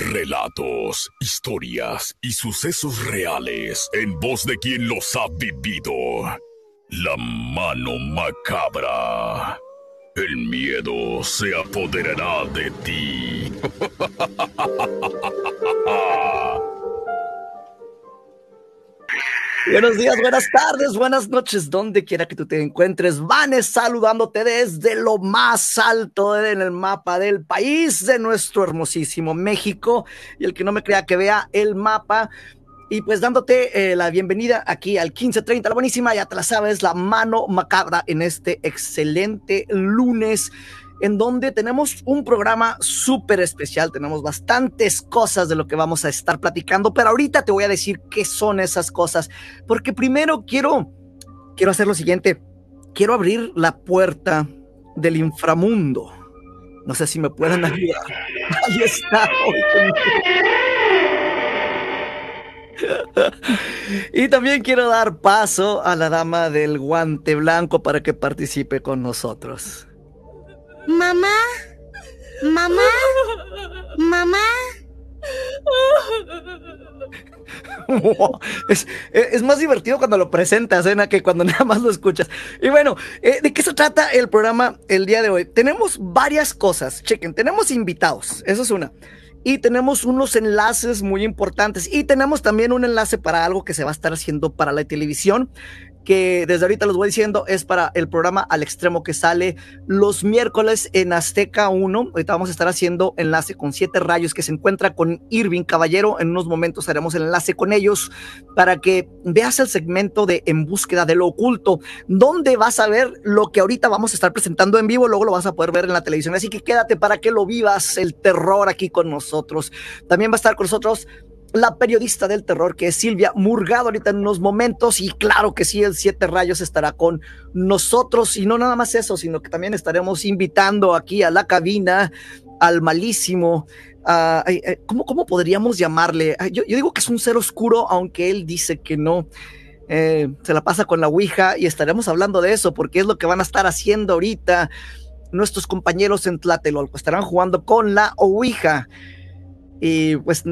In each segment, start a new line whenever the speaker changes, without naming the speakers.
Relatos, historias y sucesos reales en voz de quien los ha vivido. La mano macabra. El miedo se apoderará de ti.
Buenos días, buenas tardes, buenas noches, donde quiera que tú te encuentres. Vanes saludándote desde lo más alto en el mapa del país, de nuestro hermosísimo México. Y el que no me crea que vea el mapa. Y pues dándote eh, la bienvenida aquí al 1530, la buenísima, ya te la la mano macabra en este excelente lunes en donde tenemos un programa súper especial, tenemos bastantes cosas de lo que vamos a estar platicando, pero ahorita te voy a decir qué son esas cosas, porque primero quiero, quiero hacer lo siguiente, quiero abrir la puerta del inframundo. No sé si me pueden ayudar. Ahí está. y también quiero dar paso a la dama del guante blanco para que participe con nosotros.
Mamá, mamá, mamá.
es, más divertido cuando lo presentas, ¿eh? que cuando nada más lo escuchas. Y bueno, eh, ¿de qué se trata el programa el día de hoy? Tenemos varias cosas. Chequen, tenemos invitados, eso es una. Y tenemos unos enlaces muy importantes. Y tenemos también un enlace para algo que se va a estar haciendo para la televisión que desde ahorita los voy diciendo es para el programa Al Extremo que sale los miércoles en Azteca 1. Ahorita vamos a estar haciendo enlace con Siete Rayos que se encuentra con Irving Caballero. En unos momentos haremos el enlace con ellos para que veas el segmento de En búsqueda de lo oculto, donde vas a ver lo que ahorita vamos a estar presentando en vivo, luego lo vas a poder ver en la televisión. Así que quédate para que lo vivas el terror aquí con nosotros. También va a estar con nosotros la periodista del terror que es Silvia Murgado ahorita en unos momentos y claro que sí, el Siete Rayos estará con nosotros y no nada más eso, sino que también estaremos invitando aquí a la cabina al malísimo, ¿cómo, ¿cómo, podríamos llamarle? Yo, digo que es un ser oscuro, aunque él dice que no. Eh, se la pasa con la Ouija y estaremos hablando de eso porque es lo que van a estar haciendo ahorita nuestros compañeros en Tlatelolco. Estarán jugando con la Ouija. Y pues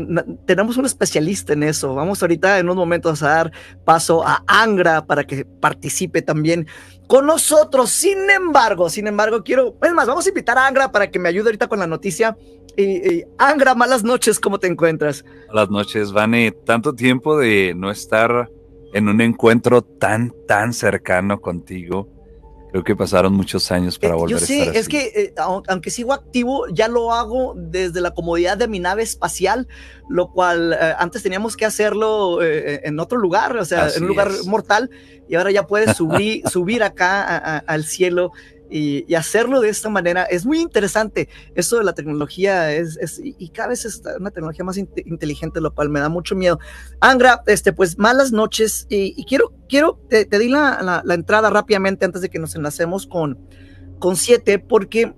tenemos un especialista en eso. Vamos ahorita en unos momentos a dar paso a Angra para que participe también con nosotros. Sin embargo, sin embargo, quiero, es más, vamos a invitar a Angra para que me ayude ahorita con la noticia. Y, Angra, malas noches, ¿cómo te encuentras?
Malas noches, Vane. Tanto tiempo de no estar en un encuentro tan, tan cercano contigo. Creo que pasaron muchos años para eh, volver
yo sé,
a estar
es que eh, aunque sigo activo, ya lo hago desde la comodidad de mi nave espacial, lo cual eh, antes teníamos que hacerlo en otro lugar, o sea, en un lugar mortal, y ahora ya puedes subir, subir acá al cielo y, hacerlo de esta manera es muy interesante. Eso de la tecnología es, y cada vez es una tecnología más inteligente, lo cual me da mucho miedo. Angra, este, pues malas noches y, quiero, quiero, te, di la, entrada rápidamente antes de que nos enlacemos con, con siete, porque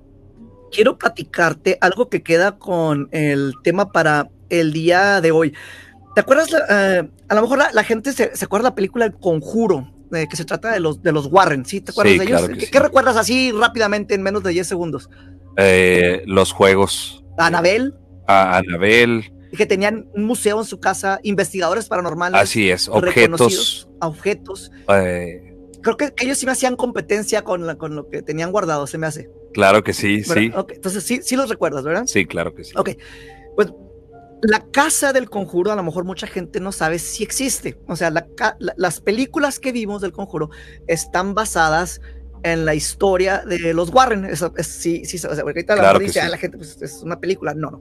quiero platicarte algo que queda con el tema para el día de hoy. ¿Te acuerdas? Eh, a lo mejor la, gente se, se, acuerda de la película El Conjuro, que se trata de los, de los Warren, ¿sí? ¿Te acuerdas de ellos? ¿Qué, recuerdas así rápidamente en menos de 10 segundos?
Eh, los juegos.
Anabel.
A Anabel.
Que tenían un museo en su casa, investigadores paranormales.
Así es, objetos.
objetos. Eh, Creo que, ellos sí me hacían competencia con, con lo que tenían guardado, se me hace.
Claro que sí, sí.
entonces sí, sí los recuerdas, ¿verdad?
Sí, claro que sí.
Ok, pues la casa del conjuro, a lo mejor mucha gente no sabe si existe. O sea, las películas que vimos del conjuro están basadas en la historia de los Warren. Eso, es, sí, sí, o sea, ahorita la, dice, la gente, pues, es una película. No, no.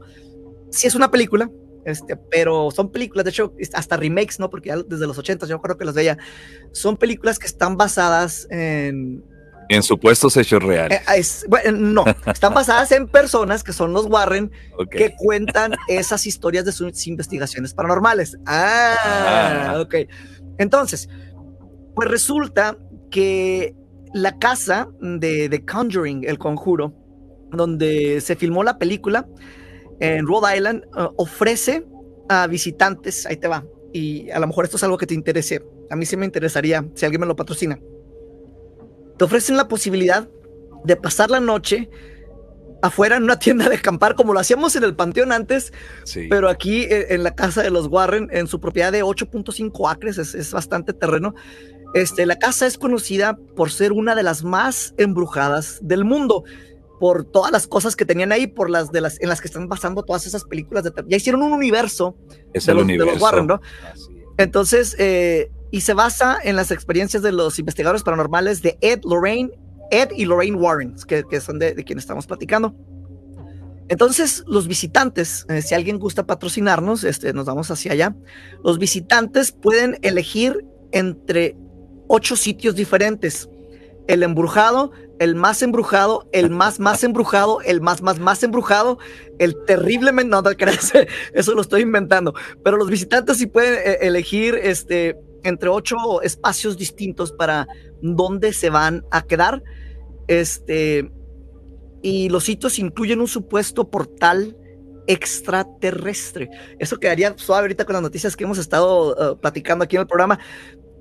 Sí es una película, este, pero son películas, de hecho, hasta remakes, ¿no? Porque desde los 80 yo creo que las veía. Son películas que están basadas en,
en supuestos hechos reales.
Eh, bueno, no, están basadas en personas que son los Warren que cuentan esas historias de sus investigaciones paranormales. Ah, ah, ok. Entonces, pues resulta que la casa de The Conjuring, El Conjuro, donde se filmó la película en Rhode Island, uh, ofrece a visitantes, ahí te va, y a lo mejor esto es algo que te interese, a mí sí me interesaría si alguien me lo patrocina. Te ofrecen la posibilidad de pasar la noche afuera en una tienda de acampar, como lo hacíamos en el Panteón antes, pero aquí eh, en, la casa de los Warren, en su propiedad de 8.5 acres, es, es, bastante terreno. Este, la casa es conocida por ser una de las más embrujadas del mundo por todas las cosas que tenían ahí, por las de las en las que están basando todas esas películas de Ya hicieron un universo,
es de, el los, universo.
de Warren, ¿no? Entonces, eh, y se basa en las experiencias de los investigadores paranormales de Ed Lorraine, Ed y Lorraine Warren, que, que son de, de quien estamos platicando. Entonces, los visitantes, eh, si alguien gusta patrocinarnos, este, nos vamos hacia allá. Los visitantes pueden elegir entre ocho sitios diferentes. El embrujado, el más embrujado, el más más embrujado, el más más más embrujado, el terriblemente, no, no eso lo estoy inventando, pero los visitantes sí pueden eh, elegir este, entre ocho espacios distintos para dónde se van a quedar. Este, y los sitios incluyen un supuesto portal extraterrestre. Eso quedaría suave ahorita con las noticias que hemos estado uh, platicando aquí en el programa,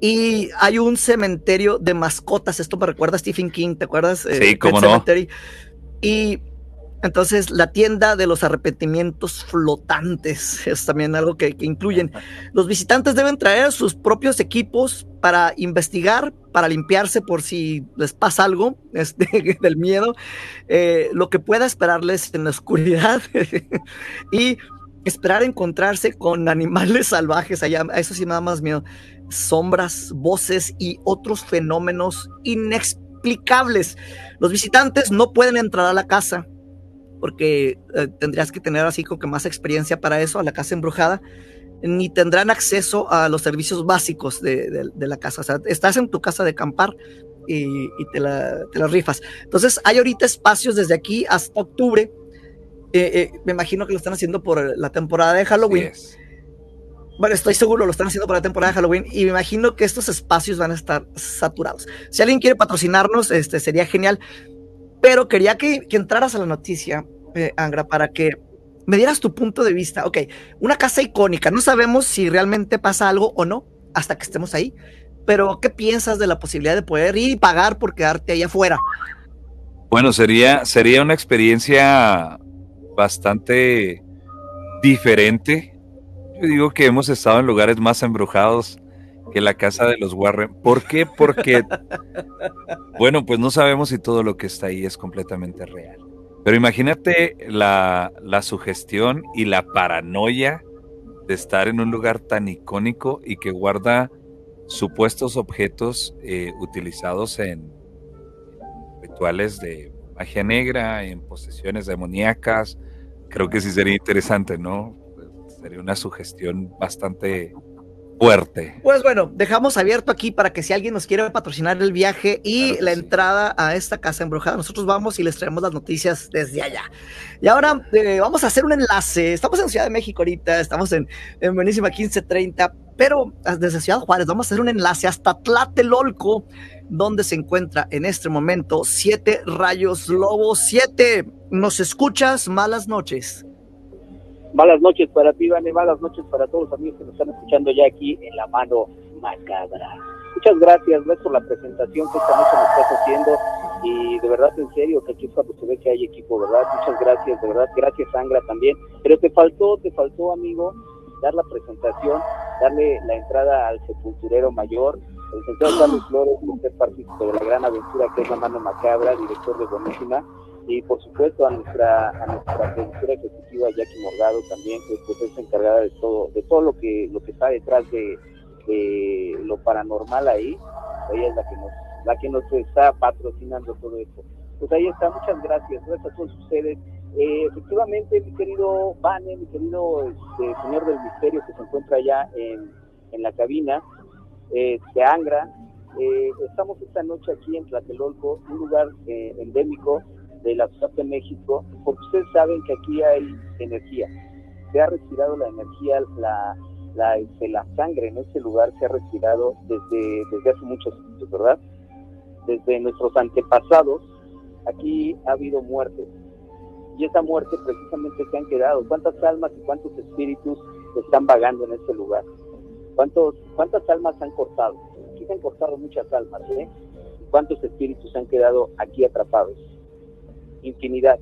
y hay un cementerio de mascotas. Esto me recuerda a Stephen King, ¿te acuerdas?
Eh, sí, cómo no.
Y entonces la tienda de los arrepentimientos flotantes es también algo que, incluyen. Los visitantes deben traer sus propios equipos para investigar, para limpiarse por si les pasa algo este, del miedo, eh, lo que pueda esperarles en la oscuridad y esperar encontrarse con animales salvajes allá. Eso sí me da más miedo sombras, voces y otros fenómenos inexplicables. Los visitantes no pueden entrar a la casa porque eh, tendrías que tener así como que más experiencia para eso, a la casa embrujada, ni tendrán acceso a los servicios básicos de, la casa. O sea, estás en tu casa de acampar y, te, la, rifas. Entonces, hay ahorita espacios desde aquí hasta octubre. Eh, eh, me imagino que lo están haciendo por la temporada de Halloween bueno, estoy seguro lo están haciendo para la temporada de Halloween y me imagino que estos espacios van a estar saturados. Si alguien quiere patrocinarnos, este sería genial. Pero quería que, entraras a la noticia, eh, Angra, para que me dieras tu punto de vista. Ok, una casa icónica, no sabemos si realmente pasa algo o no hasta que estemos ahí, pero ¿qué piensas de la posibilidad de poder ir y pagar por quedarte ahí afuera?
Bueno, sería, sería una experiencia bastante diferente yo digo que hemos estado en lugares más embrujados que la casa de los Warren. ¿Por qué? Porque, bueno, pues no sabemos si todo lo que está ahí es completamente real. Pero imagínate la, sugestión y la paranoia de estar en un lugar tan icónico y que guarda supuestos objetos eh, utilizados en rituales de magia negra, en posesiones demoníacas. Creo que sí sería interesante, ¿no? sería una sugestión bastante fuerte.
Pues bueno, dejamos abierto aquí para que si alguien nos quiere patrocinar el viaje y la entrada a esta casa embrujada, nosotros vamos y les traemos las noticias desde allá. Y ahora eh, vamos a hacer un enlace. Estamos en Ciudad de México ahorita, estamos en, en Buenísima 1530, pero desde Ciudad Juárez vamos a hacer un enlace hasta Tlatelolco, donde se encuentra en este momento Siete Rayos Lobos. Siete, ¿nos escuchas? Malas noches.
Malas noches para ti, Vane, malas noches para todos los amigos que nos están escuchando ya aquí en la mano macabra. Muchas gracias, gracias por la presentación que esta noche nos estás haciendo y de verdad, en serio, que aquí es cuando se ve que hay equipo, ¿verdad? Muchas gracias, de verdad, gracias Sangra también. Pero te faltó, te faltó, amigo, dar la presentación, darle la entrada al sepulturero mayor, el licenciado Carlos Flores, usted partícipe de la gran aventura que es la mano macabra, director de Buenísima, y por supuesto a nuestra a nuestra productora ejecutiva Jackie Morgado también que pues, es encargada de todo de todo lo que lo que está detrás de, lo paranormal ahí. Ella es la que nos la que nos está patrocinando todo esto. Pues ahí está. Muchas gracias. Gracias a todos ustedes. Eh, efectivamente mi querido Vane mi querido este, señor del misterio que se encuentra allá en, en la cabina eh, de Angra eh, estamos esta noche aquí en Tlatelolco un lugar endémico de la Ciudad de México, porque ustedes saben que aquí hay energía. Se ha retirado la energía, la, la, este, la sangre en este lugar se ha respirado desde, desde hace muchos años, ¿verdad? Desde nuestros antepasados, aquí ha habido muerte. Y esa muerte precisamente se han quedado. ¿Cuántas almas y cuántos espíritus están vagando en este lugar? ¿Cuántos, ¿Cuántas almas han cortado? Aquí se han cortado muchas almas, ¿eh? ¿Cuántos espíritus han quedado aquí atrapados? Infinidad.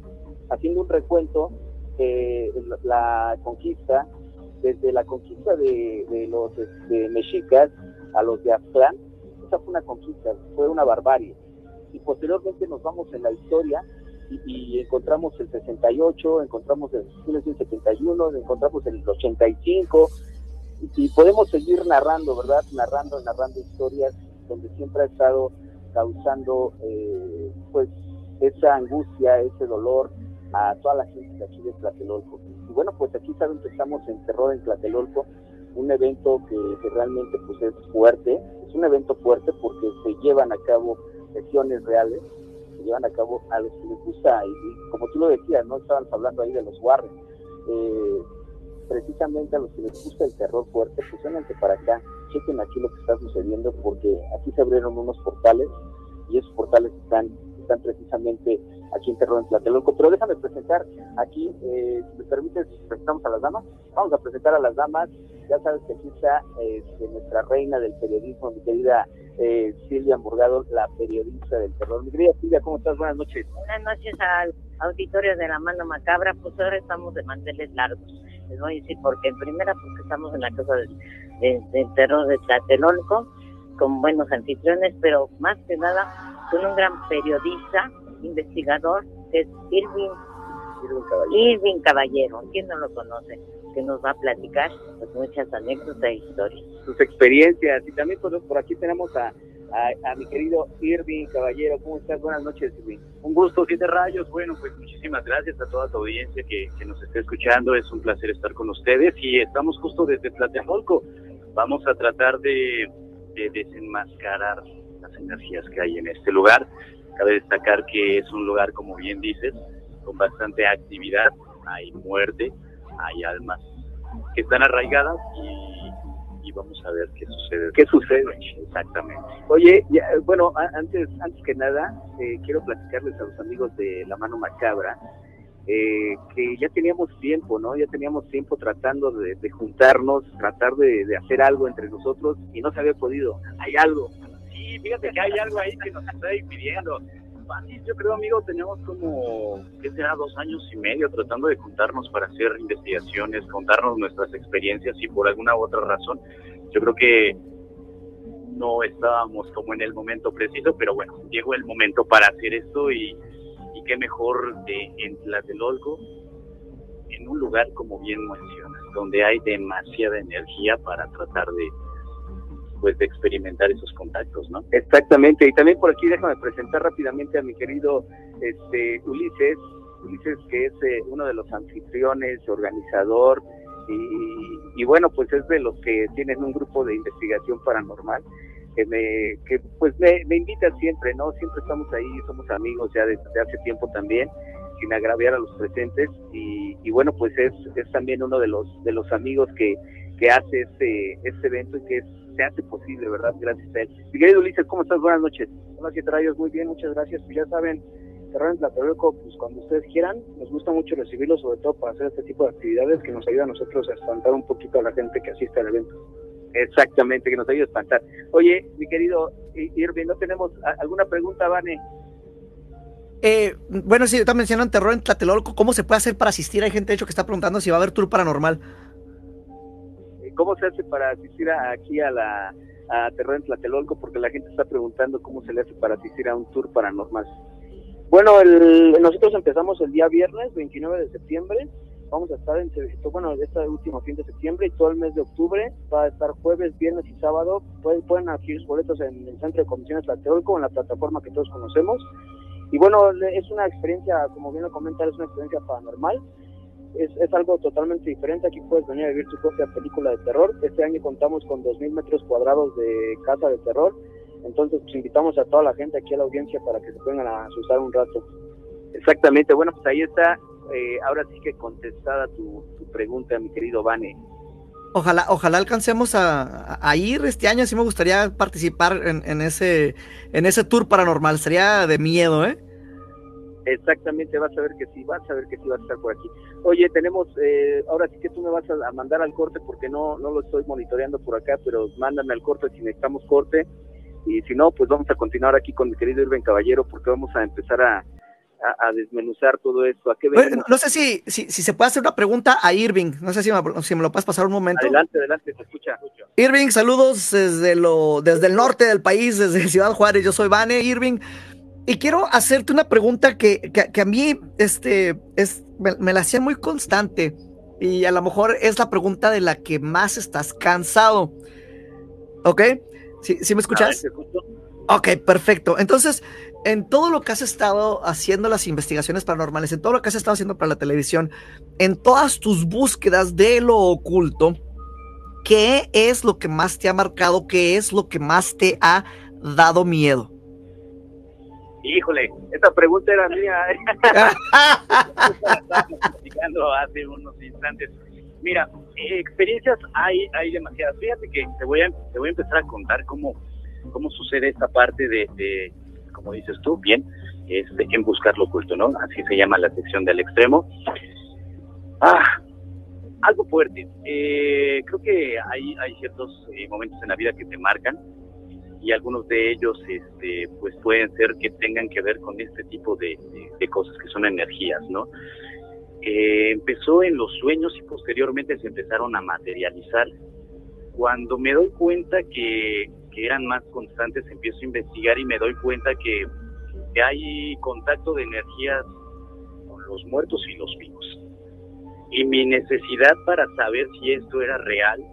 Haciendo un recuento, eh, la conquista desde la conquista de, los este, mexicas a los de Aztlán, esa fue una conquista, fue una barbarie. Y posteriormente nos vamos en la historia y, encontramos el 68, encontramos el 1971, encontramos el 85, y, podemos seguir narrando, ¿verdad? Narrando, narrando historias donde siempre ha estado causando, eh, pues, esa angustia, ese dolor a toda la gente de aquí de Tlatelolco. Bueno, pues aquí saben que estamos en Terror en Tlatelolco, un evento que, realmente pues es fuerte, es un evento fuerte porque se llevan a cabo sesiones reales, se llevan a cabo a los que les gusta, y, como tú lo decías, no estábamos hablando ahí de los Warren, eh, precisamente a los que les gusta el terror fuerte, pues vénganse para acá, chequen aquí lo que está sucediendo porque aquí se abrieron unos portales y esos portales están están precisamente aquí en Terror en Tlatelolco. Pero déjame presentar aquí, eh, si me permites, presentamos a las damas. Vamos a presentar a las damas. Ya sabes que aquí está este, nuestra reina del periodismo, mi querida eh, Silvia Morgado, la periodista del terror. Mi querida Silvia, ¿cómo estás? Buenas noches.
Buenas noches al auditorio de la mano macabra. Pues ahora estamos de manteles largos. Les voy a decir porque en primera porque estamos en la casa del, terror de Tlatelolco con buenos anfitriones, pero más que nada con un gran periodista, investigador, que es Irving, Irving Caballero. ¿Quién no lo conoce? Que nos va a platicar pues, muchas anécdotas e historias.
Sus experiencias. Y también por, por aquí tenemos a, a, mi querido Irving Caballero. ¿Cómo estás? Buenas noches, Irving.
Un gusto, Siete Rayos. Bueno, pues muchísimas gracias a toda tu audiencia que, que nos esté escuchando. Es un placer estar con ustedes y estamos justo desde Tlatelolco. Vamos a tratar de, de desenmascarar energías que hay en este lugar. Cabe destacar que es un lugar, como bien dices, con bastante actividad, hay muerte, hay almas que están arraigadas y, vamos a ver qué sucede.
¿Qué sucede?
Exactamente.
Oye, bueno, antes, antes que nada, eh, quiero platicarles a los amigos de La Mano Macabra eh, que ya teníamos tiempo, ¿no? Ya teníamos tiempo tratando de, juntarnos, tratar de, hacer algo entre nosotros y no se había podido. Hay algo,
fíjate que hay algo ahí que nos está impidiendo. Yo creo, amigo, tenemos como, ¿qué será? Dos años y medio tratando de juntarnos para hacer investigaciones, contarnos nuestras experiencias y por alguna u otra razón, yo creo que no estábamos como en el momento preciso, pero bueno, llegó el momento para hacer esto y, y qué mejor de, en Tlatelolco, en un lugar como bien mencionas, donde hay demasiada energía para tratar de pues de experimentar esos contactos, ¿no?
Exactamente, y también por aquí déjame presentar rápidamente a mi querido este Ulises, Ulises que es eh, uno de los anfitriones, organizador, y, bueno, pues es de los que tienen un grupo de investigación paranormal, que me, que pues me, me invita siempre, ¿no? Siempre estamos ahí, somos amigos ya desde hace tiempo también, sin agraviar a los presentes, y, y bueno, pues es, es también uno de los, de los amigos que, que hace este, este evento y que se hace posible, ¿verdad? Gracias a él. Mi querido Ulises, ¿cómo estás? Buenas noches.
Hola, siete rayos, muy bien, muchas gracias. Pues ya saben, Terror en Tlatelolco, pues cuando ustedes quieran, nos gusta mucho recibirlos, sobre todo para hacer este tipo de actividades que nos ayuda a nosotros a espantar un poquito a la gente que asiste al evento.
Exactamente, que nos ayuda a espantar. Oye, mi querido Irving, ¿no tenemos alguna pregunta, Vane?
Eh, bueno, sí, está mencionando terror en Tlatelolco. ¿Cómo se puede hacer para asistir? Hay gente, de hecho, que está preguntando si va a haber tour paranormal.
¿Cómo se hace para asistir aquí a la a Terror en Tlatelolco? Porque la gente está preguntando cómo se le hace para asistir a un tour paranormal.
Bueno, el, nosotros empezamos el día viernes, 29 de septiembre. Vamos a estar en, bueno, este último fin de septiembre y todo el mes de octubre. Va a estar jueves, viernes y sábado. Pueden, pueden adquirir sus boletos en el Centro de Comisiones Tlatelolco, en la plataforma que todos conocemos. Y bueno, es una experiencia, como bien lo comentan, es una experiencia paranormal es, algo totalmente diferente. Aquí puedes venir a vivir tu propia película de terror. Este año contamos con 2.000 metros cuadrados de casa de terror. Entonces, pues invitamos a toda la gente aquí a la audiencia para que se vengan a asustar un rato.
Exactamente. Bueno, pues ahí está. Eh, ahora sí que contestada tu, tu pregunta, mi querido Vane.
Ojalá, ojalá alcancemos a, ir este año. Sí me gustaría participar en, ese, en ese tour paranormal. Sería de miedo, ¿eh?
Exactamente, vas a ver que sí, vas a ver que sí vas a estar por aquí. Oye, tenemos, eh, ahora sí que tú me vas a, mandar al corte porque no, no lo estoy monitoreando por acá, pero mándame al corte si necesitamos corte. Y si no, pues vamos a continuar aquí con mi querido Irving Caballero porque vamos a empezar a, a, desmenuzar todo esto. ¿A qué
no sé si, si, se puede hacer una pregunta a Irving. No sé si me, si me lo puedes pasar un momento.
Adelante, adelante, se escucha.
Irving, saludos desde, lo, desde el norte del país, desde Ciudad Juárez. Yo soy Vane, Irving. Y quiero hacerte una pregunta que, que, a mí este, es, me, la hacía muy constante. Y a lo mejor es la pregunta de la que más estás cansado. ¿Ok? ¿Sí, ¿sí me escuchas? Ok, perfecto. Entonces, en todo lo que has estado haciendo las investigaciones paranormales, en todo lo que has estado haciendo para la televisión, en todas tus búsquedas de lo oculto, ¿qué es lo que más te ha marcado? ¿Qué es lo que más te ha dado miedo?
Híjole, esta pregunta era mía. platicando hace unos instantes. Mira, experiencias hay, hay demasiadas. Fíjate que te voy a, te voy a empezar a contar cómo, cómo sucede esta parte de como dices tú, bien, este, en buscar lo oculto, ¿no? Así se llama la sección del extremo. Ah, algo fuerte. Eh, creo que hay, hay ciertos eh, momentos en la vida que te marcan y algunos de ellos este, pues pueden ser que tengan que ver con este tipo de, cosas que son energías, ¿no? Eh, empezó en los sueños y posteriormente se empezaron a materializar. Cuando me doy cuenta que que eran más constantes, empiezo a investigar y me doy cuenta que, hay contacto de energías con los muertos y los vivos. Y mi necesidad para saber si esto era real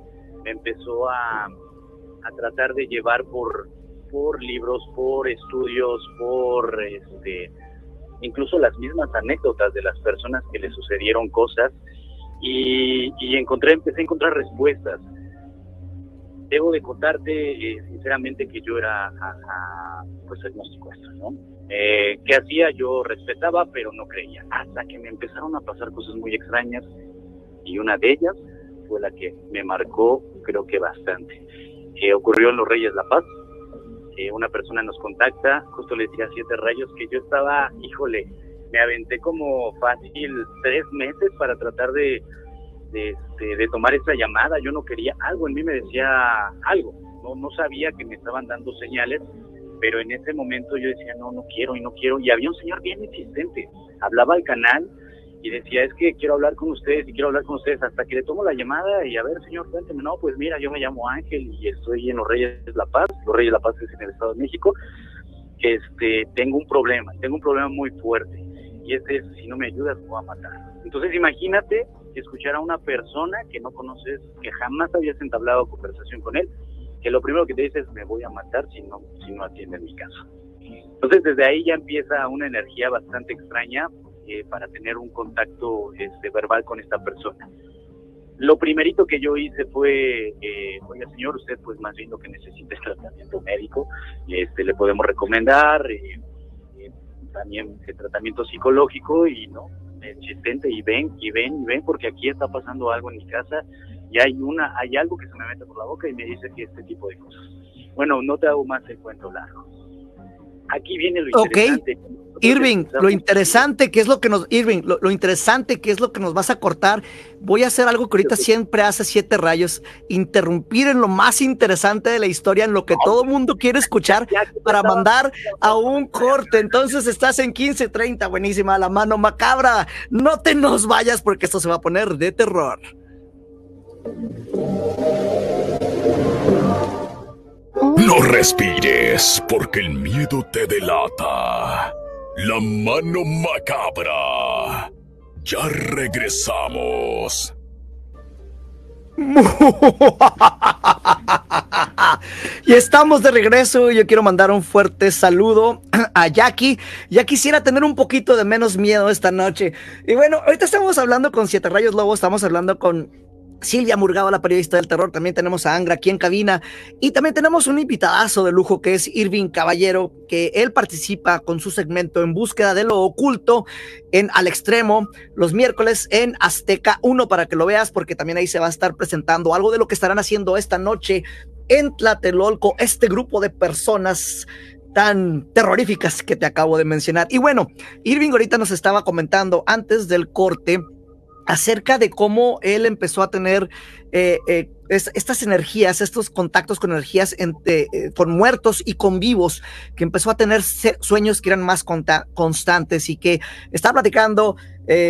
me empezó a, a tratar de llevar por, por libros, por estudios, por este, incluso las mismas anécdotas de las personas que le sucedieron cosas y, y encontré, empecé a encontrar respuestas debo de contarte eh, sinceramente que yo era pues agnóstico esto, ¿no? Eh, ¿Qué hacía? Yo respetaba, pero no creía. Hasta que me empezaron a pasar cosas muy extrañas y una de ellas fue la que me marcó, creo que bastante. Eh, ocurrió en Los Reyes La Paz. Eh, una persona nos contacta, justo le decía siete rayos, que yo estaba, híjole, me aventé como fácil tres meses para tratar de este, de, tomar esa llamada. Yo no quería, algo en mí me decía algo. No, no sabía que me estaban dando señales, pero en ese momento yo decía, no, no quiero y no quiero. Y había un señor bien insistente. Hablaba al canal y decía, es que quiero hablar con ustedes y quiero hablar con ustedes hasta que le tomo la llamada y a ver, señor, cuénteme, no, pues mira, yo me llamo Ángel y estoy en Los Reyes de La Paz, Los Reyes de La Paz es en el Estado de México, este, tengo un problema, tengo un problema muy fuerte y ese es, si no me ayudas, me voy a matar. Entonces imagínate escuchar a una persona que no conoces, que jamás habías entablado conversación con él, que lo primero que te dice es me voy a matar si no, si no atiende mi caso. Entonces desde ahí ya empieza una energía bastante extraña eh, para tener un contacto este, verbal con esta persona. Lo primerito que yo hice fue, eh, oiga señor, usted pues más bien lo que necesita es tratamiento médico, este, le podemos recomendar eh, eh también el tratamiento psicológico y no, existente y ven y ven y ven porque aquí está pasando algo en mi casa y hay una hay algo que se me mete por la boca y me dice que este tipo de cosas. Bueno, no te hago más el cuento largo. Aquí viene lo interesante.
Irving, lo interesante que es lo que nos, Irving, lo, interesante que es lo que nos vas a cortar. Voy a hacer algo que ahorita siempre hace siete rayos, interrumpir en lo más interesante de la historia, en lo que todo el mundo quiere escuchar para mandar a un corte. Entonces estás en 15:30, buenísima, la mano macabra. No te nos vayas porque esto se va a poner de terror.
No respires porque el miedo te delata. La mano macabra. Ya regresamos.
y estamos de regreso. Yo quiero mandar un fuerte saludo a Jackie. Ya quisiera tener un poquito de menos miedo esta noche. Y bueno, ahorita estamos hablando con Siete Rayos Lobos, estamos hablando con Silvia Murgado, la periodista del terror, también tenemos a Angra aquí en cabina y también tenemos un invitadazo de lujo que es Irving Caballero, que él participa con su segmento en búsqueda de lo oculto en Al Extremo los miércoles en Azteca 1 para que lo veas porque también ahí se va a estar presentando algo de lo que estarán haciendo esta noche en Tlatelolco, este grupo de personas tan terroríficas que te acabo de mencionar. Y bueno, Irving ahorita nos estaba comentando antes del corte acerca de cómo él empezó a tener eh, eh, estas energías, estos contactos con energías eh, con muertos y con vivos, que empezó a tener sueños que eran más constantes y que estaba platicando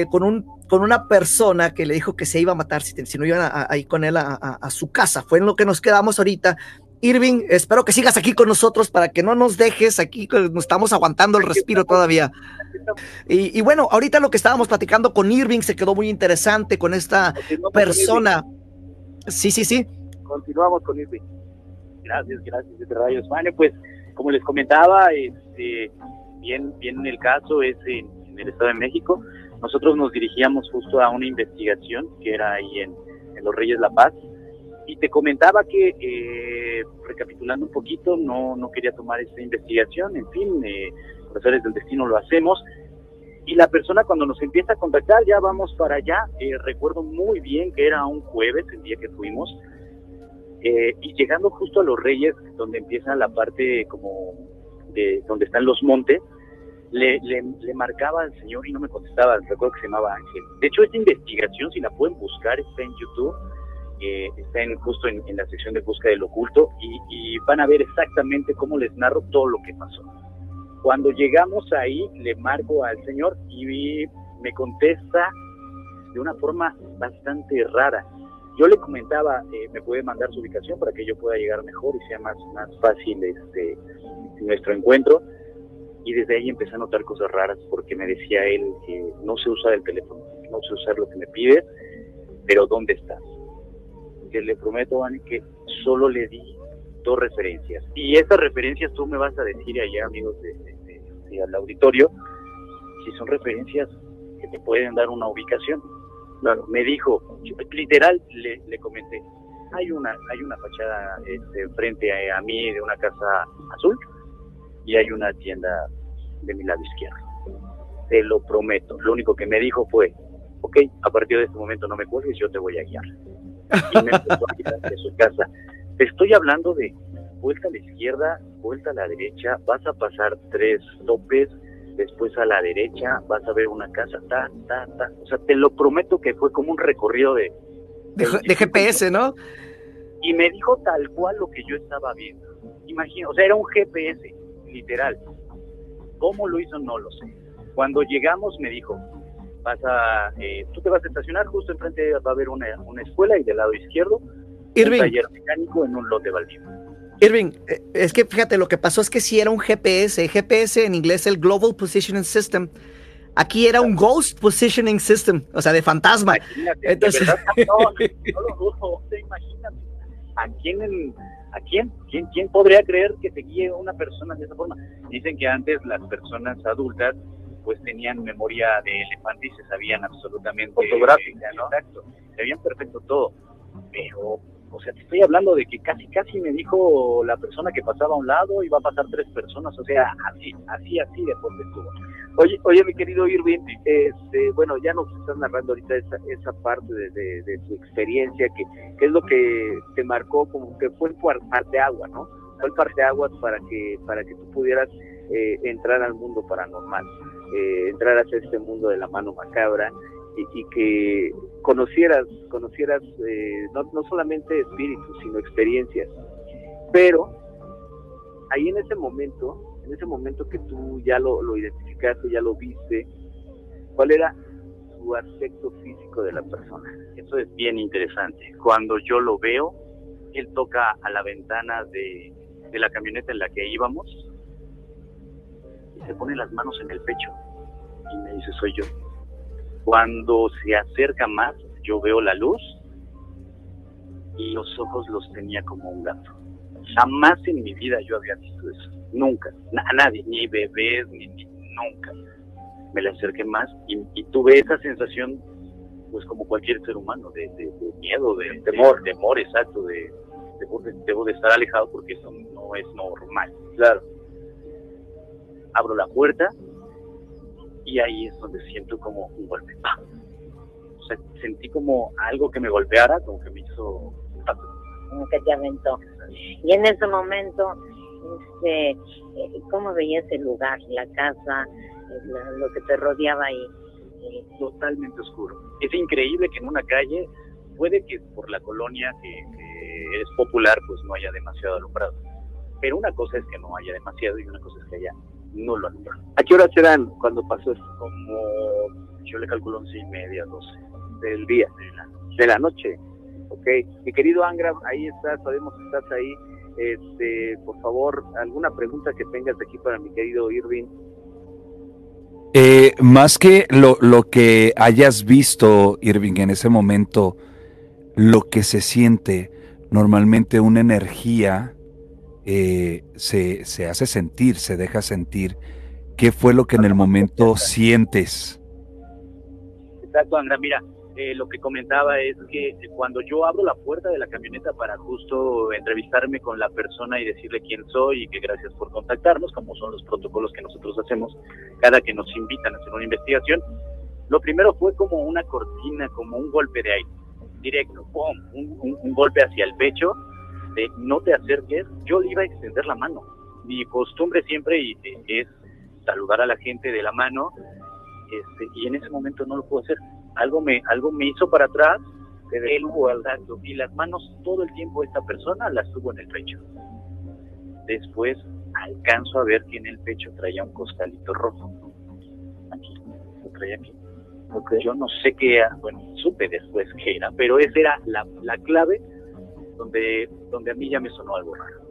con, un, con una persona que le dijo que se iba a matar si, si no iban a, ir con él a, a, su casa. Fue en lo que nos quedamos ahorita. Irving, espero que sigas aquí con nosotros para que no nos dejes aquí, nos estamos aguantando el respiro todavía. Y, bueno, ahorita lo que estábamos platicando con Irving se quedó muy interesante con esta persona. Sí, sí, sí.
Continuamos con Irving. Gracias, gracias, desde Radio España. Pues, como les comentaba, este, bien, bien el caso es en, el Estado de México. Nosotros nos dirigíamos justo a una investigación que era ahí en, en Los Reyes La Paz y te comentaba que, eh, recapitulando un poquito, no, no quería tomar esta investigación, en fin, eh, profesores del destino lo hacemos. Y la persona cuando nos empieza a contactar, ya vamos para allá, eh, recuerdo muy bien que era un jueves el día que fuimos, eh, y llegando justo a Los Reyes, donde empieza la parte como de donde están los montes, le, le, le, marcaba al señor y no me contestaba, recuerdo que se llamaba Ángel. De hecho, esta investigación, si la pueden buscar, está en YouTube, eh, está en, justo en, la sección de búsqueda del oculto y, van a ver exactamente cómo les narro todo lo que pasó. Cuando llegamos ahí, le marco al señor y me contesta de una forma bastante rara. Yo le comentaba, eh, me puede mandar su ubicación para que yo pueda llegar mejor y sea más, fácil este, nuestro encuentro. Y desde ahí empecé a notar cosas raras porque me decía él que no se usa el teléfono, no sé usar lo que me pide, pero ¿dónde estás? Que le prometo, Vani, que solo le di dos referencias. Y estas referencias tú me vas a decir allá, amigos de, al auditorio, si son referencias que te pueden dar una ubicación. Claro, me dijo, literal, le, le comenté, hay una, hay una fachada este, frente a, a, mí de una casa azul y hay una tienda de mi lado izquierdo. Te lo prometo. Lo único que me dijo fue, ok, a partir de este momento no me cuelgues, yo te voy a guiar y me empezó a de su casa. Te estoy hablando de vuelta a la izquierda, vuelta a la derecha, vas a pasar tres topes, después a la derecha vas a ver una casa, ta, ta, ta. O sea, te lo prometo que fue como un recorrido de...
De, GPS, ¿no?
Y me dijo tal cual lo que yo estaba viendo. Imagino, o sea, era un GPS, literal. ¿Cómo lo hizo? No lo sé. Cuando llegamos me dijo, vas a, eh, tú te vas a estacionar, justo enfrente va a haber una, una escuela y del lado izquierdo
Irving,
un taller mecánico en un lote baldío.
Irving, eh, es que fíjate, lo que pasó es que sí era un GPS, GPS en inglés el Global Positioning System. Aquí era un Ghost Positioning System, o sea, de fantasma. Entonces...
no, no, lo imagínate. ¿A quién, ¿A quién? quién? ¿Quién podría creer que te guíe una persona de esa forma? Dicen que antes las personas adultas pues tenían memoria de elefante y se sabían absolutamente
fotográfica,
¿no? Exacto, sabían perfecto todo, pero o sea, te estoy hablando de que casi casi me dijo la persona que pasaba a un lado va a pasar tres personas, o sea, así, así, así de fuerte estuvo.
Oye, oye, mi querido Irving, este, bueno, ya nos estás narrando ahorita esa, esa parte de, de, tu experiencia, que, que, es lo que te marcó como que fue el parte agua, ¿no? Fue el parte agua para que, para que tú pudieras eh, entrar al mundo paranormal eh, entrar hacia este mundo de la mano macabra y, que conocieras, conocieras eh, no, no solamente espíritus, sino experiencias. Pero ahí en ese momento, en ese momento que tú ya lo, lo identificaste, ya lo viste, ¿cuál era su aspecto físico de la persona?
Eso es bien interesante. Cuando yo lo veo, él toca a la ventana de, de la camioneta en la que íbamos y se pone las manos en el pecho y me dice, soy yo. Cuando se acerca más, yo veo la luz y los ojos los tenía como un gato. Jamás en mi vida yo había visto eso. Nunca. A nadie, ni bebés, ni, nunca. Me le acerqué más y, tuve esa sensación pues como cualquier ser humano, de, de- de miedo, de temor, temor exacto, de, debo, de, debo de estar alejado porque eso no es normal. Claro. Abro la puerta y ahí es donde siento como un golpe. ¡pam! O sea, sentí como algo que me golpeara, como que me hizo... ¡pam!
como que te aventó. Y en ese momento, este, eh, ¿cómo veías el lugar, la casa, eh, lo que te rodeaba ahí?
Totalmente oscuro. Es increíble que en una calle, puede que por la colonia que, que es popular, pues no haya demasiado alumbrado. Pero una cosa es que no haya demasiado y una cosa es que haya no lo.
¿A qué horas eran cuando pasó esto?
Como yo le calculo once y media, doce
Del día,
de la
de la noche. Ok. Mi querido Angra, ahí estás, sabemos que estás ahí. Este, por favor, alguna pregunta que tengas aquí para mi querido Irving.
Eh, más que lo, lo que hayas visto, Irving, en ese momento, lo que se siente, normalmente una energía eh, se, se hace sentir, se deja sentir. ¿Qué fue lo que en el momento sientes?
Exacto, Andra. Mira, eh, lo que comentaba es que cuando yo abro la puerta de la camioneta para justo entrevistarme con la persona y decirle quién soy y que gracias por contactarnos, como son los protocolos que nosotros hacemos cada que nos invitan a hacer una investigación, lo primero fue como una cortina, como un golpe de aire, directo, ¡pum! Un, un- un golpe hacia el pecho, de no te acerques, yo le iba a extender la mano. Mi costumbre siempre eh, es saludar a la gente de la mano este, y en ese momento no lo puedo hacer. Algo me, algo me hizo para atrás, él hubo exacto, y las manos todo el tiempo esta persona las tuvo en el pecho. Después alcanzo a ver que en el pecho traía un costalito rojo. Aquí, lo traía aquí. Yo no sé qué era, bueno, supe después qué era, pero esa era la, la clave donde, donde a mí ya me sonó algo raro.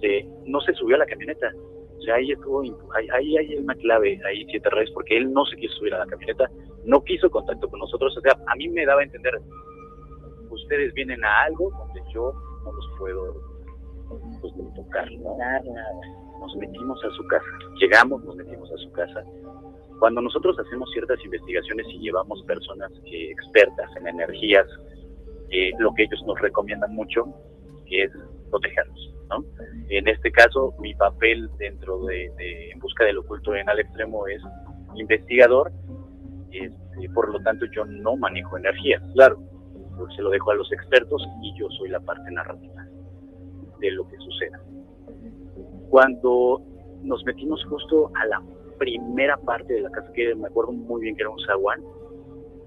Se- no se subió a la camioneta, o sea, ahí estuvo, ahí, ahí hay una clave, ahí siete reyes, porque él no se quiso subir a la camioneta, no quiso contacto con nosotros, o sea, a mí me daba a entender, ustedes vienen a algo donde yo no los puedo pues, ni tocar, ¿no? Nos metimos a su casa, llegamos, nos metimos a su casa. Cuando nosotros hacemos ciertas investigaciones y llevamos personas eh, expertas en energías, eh, lo que ellos nos recomiendan mucho es protegernos, ¿no? En este caso, mi papel dentro de, En Busca del Oculto en Al Extremo es investigador, este, por lo tanto yo no manejo energías, claro, yo se lo dejo a los expertos y yo soy la parte narrativa de lo que suceda. Cuando nos metimos justo a la primera parte de la casa, que me acuerdo muy bien que era un zaguán,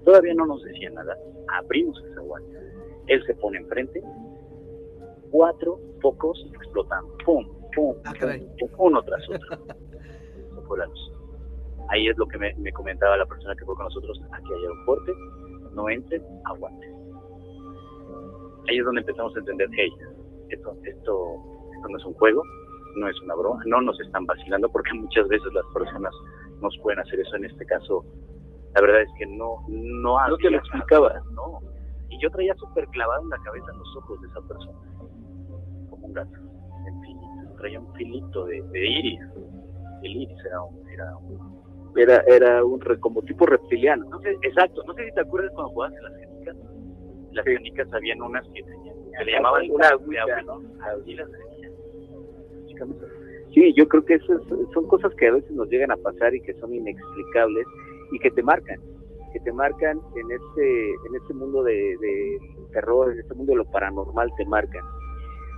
todavía no nos decía nada, abrimos el zaguán, él se pone enfrente, cuatro focos explotando, pum, pum,
Ah,
pum, uno tras otro. Se fue la luz. Ahí es lo que me, me comentaba la persona que fue con nosotros, aquí hay aeropuerto, no entren, aguanten. Ahí es donde empezamos a entender, hey, esto, esto, esto no es un juego, no es una broma, no nos están vacilando porque muchas veces las personas nos pueden hacer eso. En este caso, la verdad es que no, no
No te lo explicaba.
nada, no. Y yo traía súper clavado en la cabeza los ojos de esa persona, como un gato, en filito. Traía un filito de, de iris. El iris era un, era un
Era, era un re- como tipo reptiliano.
no sé, exacto, no sé si te acuerdas cuando jugabas en las canicas. Las canicas habían unas que tenían, que le llamaban
Una agüita, ¿no?
Chicamente.
Sí, yo creo que eso es- son cosas que a veces nos llegan a pasar y que son inexplicables y que te marcan, que te marcan en este, en este mundo de, de terror, en este mundo de lo paranormal, te marcan.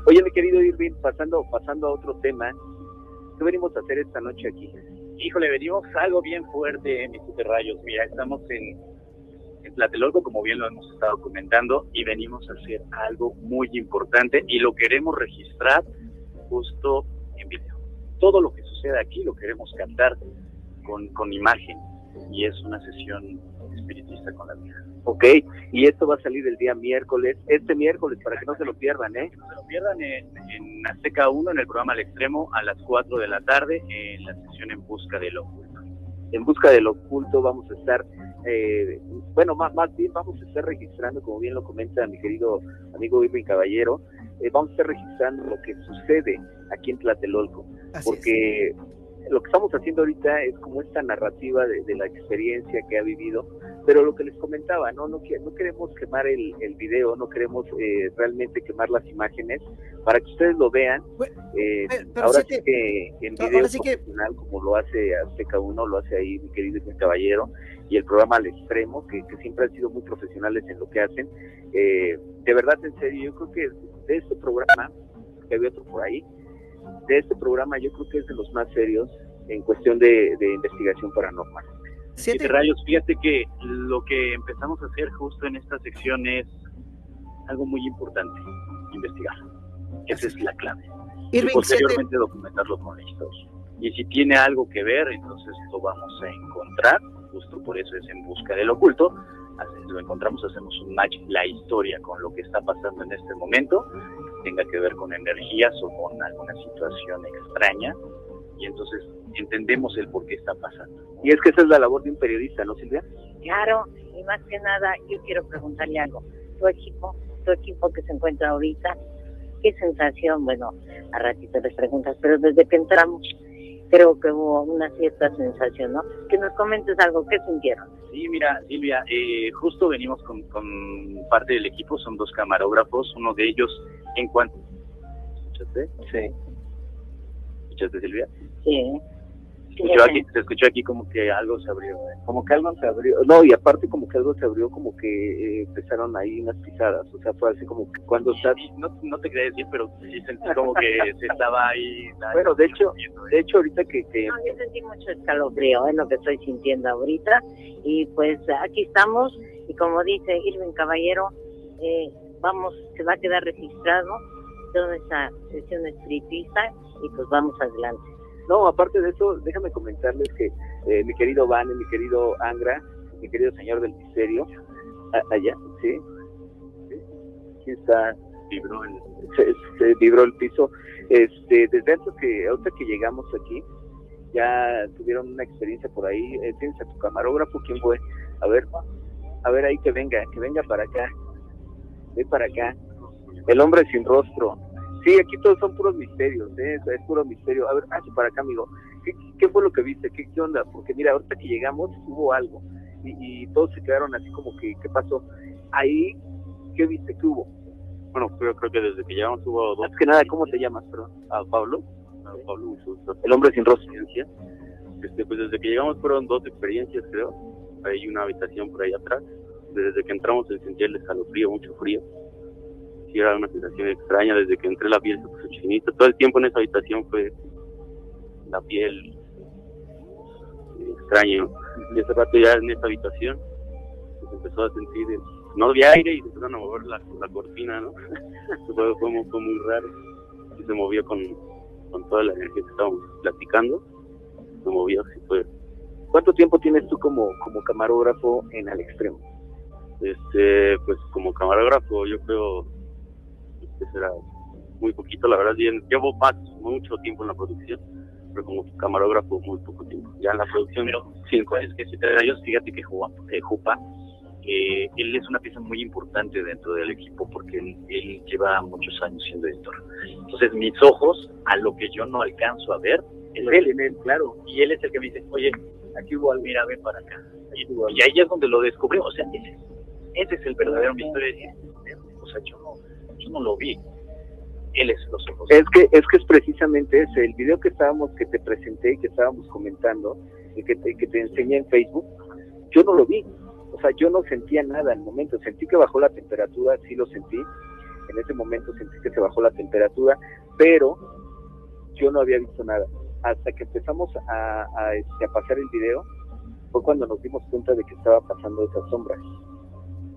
Oye, mi querido Irving, pasando, pasando a otro tema, ¿qué venimos a hacer esta noche aquí?
Híjole, venimos algo bien fuerte, mis siete rayos. Mira, estamos en, en Tlatelolco, como bien lo hemos estado comentando, y venimos a hacer algo muy importante y lo queremos registrar justo en video. Todo lo que sucede aquí lo queremos captar con, con imagen y es una sesión espiritista con la vida.
Ok, y esto va a salir el día miércoles, este miércoles, para que no se lo pierdan, ¿eh?
Que no se lo pierdan en, en Azteca 1, en el programa Al Extremo, a las 4 de la tarde, en la sesión En Busca del Oculto.
en busca del oculto vamos a estar, eh, bueno, más, más bien vamos a estar registrando, como bien lo comenta mi querido amigo Irving Caballero, eh, vamos a estar registrando lo que sucede aquí en Tlatelolco,
Así es.
Lo que estamos haciendo ahorita es como esta narrativa de, de la experiencia que ha vivido, pero lo que les comentaba, no, no, no queremos quemar el, el video, no queremos eh, realmente quemar las imágenes para que ustedes lo vean. Eh,
Pero- pero
ahora
sí que-
que en
ahora
video
sí que-
profesional, como lo hace Azteca 1, lo hace ahí mi querido Edwin Caballero, y el programa Al Extremo, que, que siempre han sido muy profesionales en lo que hacen. Eh, de verdad, en serio, yo creo que de este programa, que había otro por ahí, de este programa yo creo que es de los más serios en cuestión de, de investigación paranormal.
Siete rayos, fíjate que lo que empezamos a hacer justo en esta sección es algo muy importante, investigar. Esa es la clave. y
Irving,
posteriormente documentarlo con la historia. Y si tiene algo que ver, entonces lo vamos a encontrar, justo por eso es en busca del oculto. Lo encontramos, hacemos un match, la historia con lo que está pasando en este momento, tenga que ver con energías o con alguna situación extraña, y entonces entendemos el por qué está pasando.
Y es que esa es la labor de un periodista, ¿no, Silvia?
Claro, y más que nada, yo quiero preguntarle algo. Tu equipo, tu equipo que se encuentra ahorita, ¿qué sensación? Bueno, a ratito les preguntas, pero desde que entramos, creo que hubo una cierta sensación, ¿no? Que nos comentes algo, ¿qué sintieron?
Sí, mira, Silvia, eh, justo venimos con, con parte del equipo, son dos camarógrafos, uno de ellos en cuanto... ¿Escuchaste?
Sí.
¿Escuchaste, Silvia?
Sí.
Se escuchó, aquí, se escuchó aquí como que algo se abrió. ¿eh?
Como que algo se abrió, no, y aparte como que algo se abrió, como que eh, empezaron ahí unas pisadas, o sea, fue así como que cuando estás...
No, no te quería decir, pero sí sentí como que se estaba ahí...
Bueno, de hecho, de hecho ahorita que, que
No, yo sentí mucho escalofrío, es lo que estoy sintiendo ahorita. Y pues aquí estamos, y como dice Irving Caballero, eh, vamos, se va a quedar registrado toda esa sesión espiritista y pues vamos adelante.
No, aparte de eso, déjame comentarles que eh, mi querido Van, mi querido Angra, mi querido señor del misterio, allá, ¿sí? ¿Sí? Aquí está,
vibró el,
se, se el piso. Este, desde antes que, ahorita que llegamos aquí, ya tuvieron una experiencia por ahí. Eh, tienes a tu camarógrafo, ¿quién fue? A ver, a ver ahí que venga, que venga para acá. Ven para acá. El hombre sin rostro. Sí, aquí todos son puros misterios, ¿eh? es, puro misterio. A ver, hazte para acá, amigo. ¿Qué, qué fue lo que viste? ¿Qué, ¿Qué onda? Porque mira, ahorita que llegamos hubo algo y, y todos se quedaron así como que, ¿qué pasó? Ahí, ¿qué viste? ¿Qué hubo?
Bueno, yo creo que desde que llegamos hubo dos...
Antes que nada, ¿cómo te llamas, perdón?
A Pablo, a Pablo, mucho gusto.
El hombre sin rostro.
Este, pues desde que llegamos fueron dos experiencias, creo. Hay una habitación por ahí atrás. Desde que entramos se sentía el escalofrío, mucho frío. Sí, era una sensación extraña. Desde que entré la piel se puso chinita. Todo el tiempo en esa habitación fue la piel extraña. ¿no? Y ese rato ya en esa habitación pues, empezó a sentir, no había aire y se empezaron a mover la, la cortina, ¿no? fue, fue muy, fue muy raro. Y se movió con, con toda la energía que estábamos platicando. Se movió, así fue
¿Cuánto tiempo tienes tú como, como camarógrafo en Al Extremo?
Este, pues como camarógrafo, yo creo que será muy poquito, la verdad. Bien, llevo más, mucho tiempo en la producción, pero como camarógrafo, muy poco tiempo. Ya en la producción, cinco años.
Es que ellos, fíjate que Jupa, eh, Jupa, eh, él es una pieza muy importante dentro del equipo porque él, él lleva muchos años siendo editor. Entonces, mis ojos, a lo que yo no alcanzo a ver, es él,
en él, claro.
Y él es el que me dice, oye, aquí hubo algo, mira, ven para acá. Y, y ahí es donde lo descubrimos. O sea, ese, ese es el verdadero misterio. O sea, yo no, no lo vi. Él es los ojos.
Es que, es que es precisamente ese, el video que estábamos, que te presenté y que estábamos comentando, el que te, que te enseñé en Facebook, yo no lo vi. O sea, yo no sentía nada al momento. Sentí que bajó la temperatura, sí lo sentí. En ese momento sentí que se bajó la temperatura, pero yo no había visto nada. Hasta que empezamos a, a, este, a pasar el video, fue cuando nos dimos cuenta de que estaba pasando esas sombras.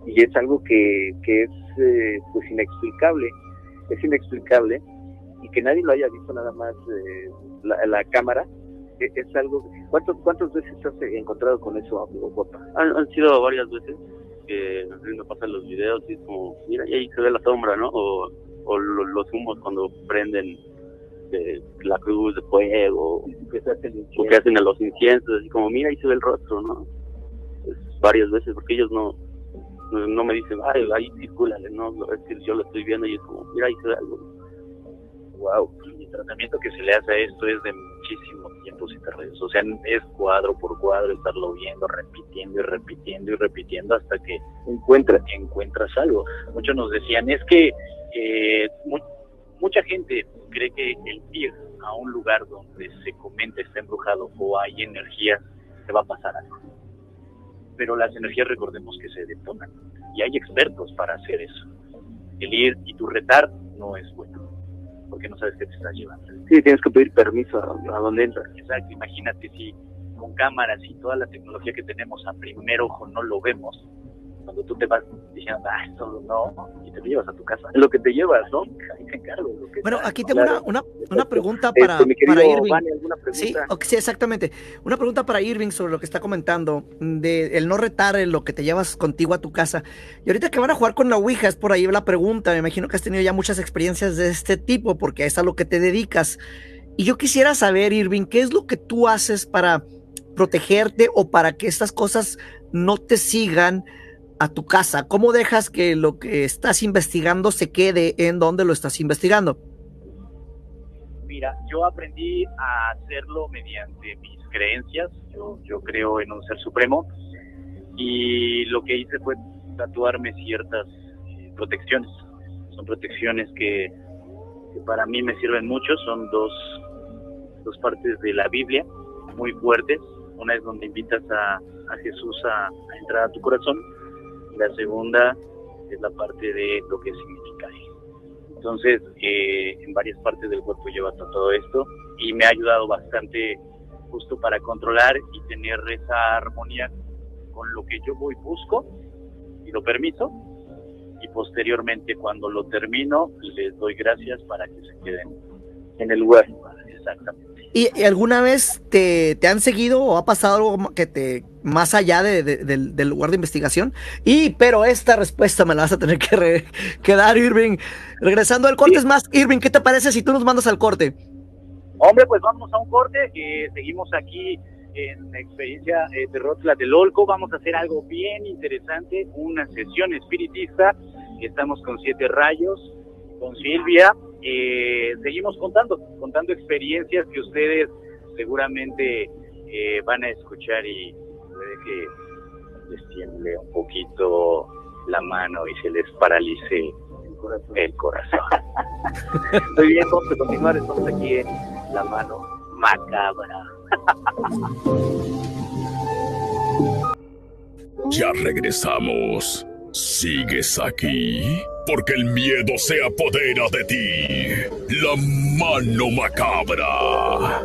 Y es algo que, que es eh, pues inexplicable, es inexplicable y que nadie lo haya visto nada más eh, la, la, cámara e, es algo ¿cuántos, ¿cuántas veces has encontrado con eso amigo Guapa?
Han, han, sido varias veces que me pasan los videos y es como mira y ahí se ve la sombra ¿no? o, o lo, los humos cuando prenden de la cruz de fuego
que se hacen
o que hacen a los inciensos así como mira ahí se ve el rostro ¿no? Varias veces porque ellos no no, no me dicen ay ahí circúlale no es que yo lo estoy viendo y es como mira ahí se algo
wow, el tratamiento que se le hace a esto es de muchísimo tiempos interradios. O sea, es cuadro por cuadro estarlo viendo, repitiendo y repitiendo y repitiendo hasta que encuentras, encuentras algo. Muchos nos decían, es que eh, mucha gente cree que el ir a un lugar donde se comenta está embrujado o hay energía, se va a pasar algo. Pero las energías recordemos que se detonan y hay expertos para hacer eso. El ir y tu retar no es bueno porque no sabes qué te estás llevando.
Sí, tienes que pedir permiso a, a donde entras.
Exacto, imagínate si con cámaras y toda la tecnología que tenemos a primer ojo no lo vemos, cuando tú te vas diciendo, ah, esto no, y te lo llevas a tu casa. Lo que te llevas, ¿no? Ahí te encargo.
bueno, aquí tengo una, una, una, pregunta para, para Irving. Sí, sí, exactamente. Una pregunta para Irving sobre lo que está comentando, de el no retar lo que te llevas contigo a tu casa. Y ahorita que van a jugar con la Ouija, es por ahí la pregunta. Me imagino que has tenido ya muchas experiencias de este tipo, porque es a lo que te dedicas. Y yo quisiera saber, Irving, ¿qué es lo que tú haces para protegerte o para que estas cosas no te sigan a tu casa? ¿Cómo dejas que lo que estás investigando se quede en donde lo estás investigando?
Mira, yo aprendí a hacerlo mediante mis creencias. Yo, yo creo en un ser supremo y lo que hice fue tatuarme ciertas eh, protecciones. Son protecciones que, para mí me sirven mucho. Son dos, dos partes de la Biblia muy fuertes. Una es donde invitas a, a Jesús a, a entrar a tu corazón la segunda es la parte de lo que significa Entonces, eh, en varias partes del cuerpo lleva todo esto y me ha ayudado bastante justo para controlar y tener esa armonía con lo que yo voy busco y lo permiso y posteriormente cuando lo termino les doy gracias para que se queden en el lugar. Exactamente.
¿Y, alguna vez te, te, han seguido o ha pasado algo que te más allá de, del, lugar de investigación? Y pero esta respuesta me la vas a tener que, dar, Irving. Regresando al corte, es más, Irving, ¿qué te parece si tú nos mandas al corte?
Hombre, pues vamos a un corte, que seguimos aquí en experiencia eh, de Rotla del Olco. Vamos a hacer algo bien interesante, una sesión espiritista. Estamos con siete rayos, con Silvia, eh, seguimos contando, contando experiencias que ustedes seguramente eh, van a escuchar y puede que les tiemble un poquito la mano y se les paralice el corazón. Estoy bien, vamos a continuar, estamos aquí en la mano macabra.
ya regresamos. ¿Sigues aquí? Porque el miedo se apodera de ti. La mano macabra.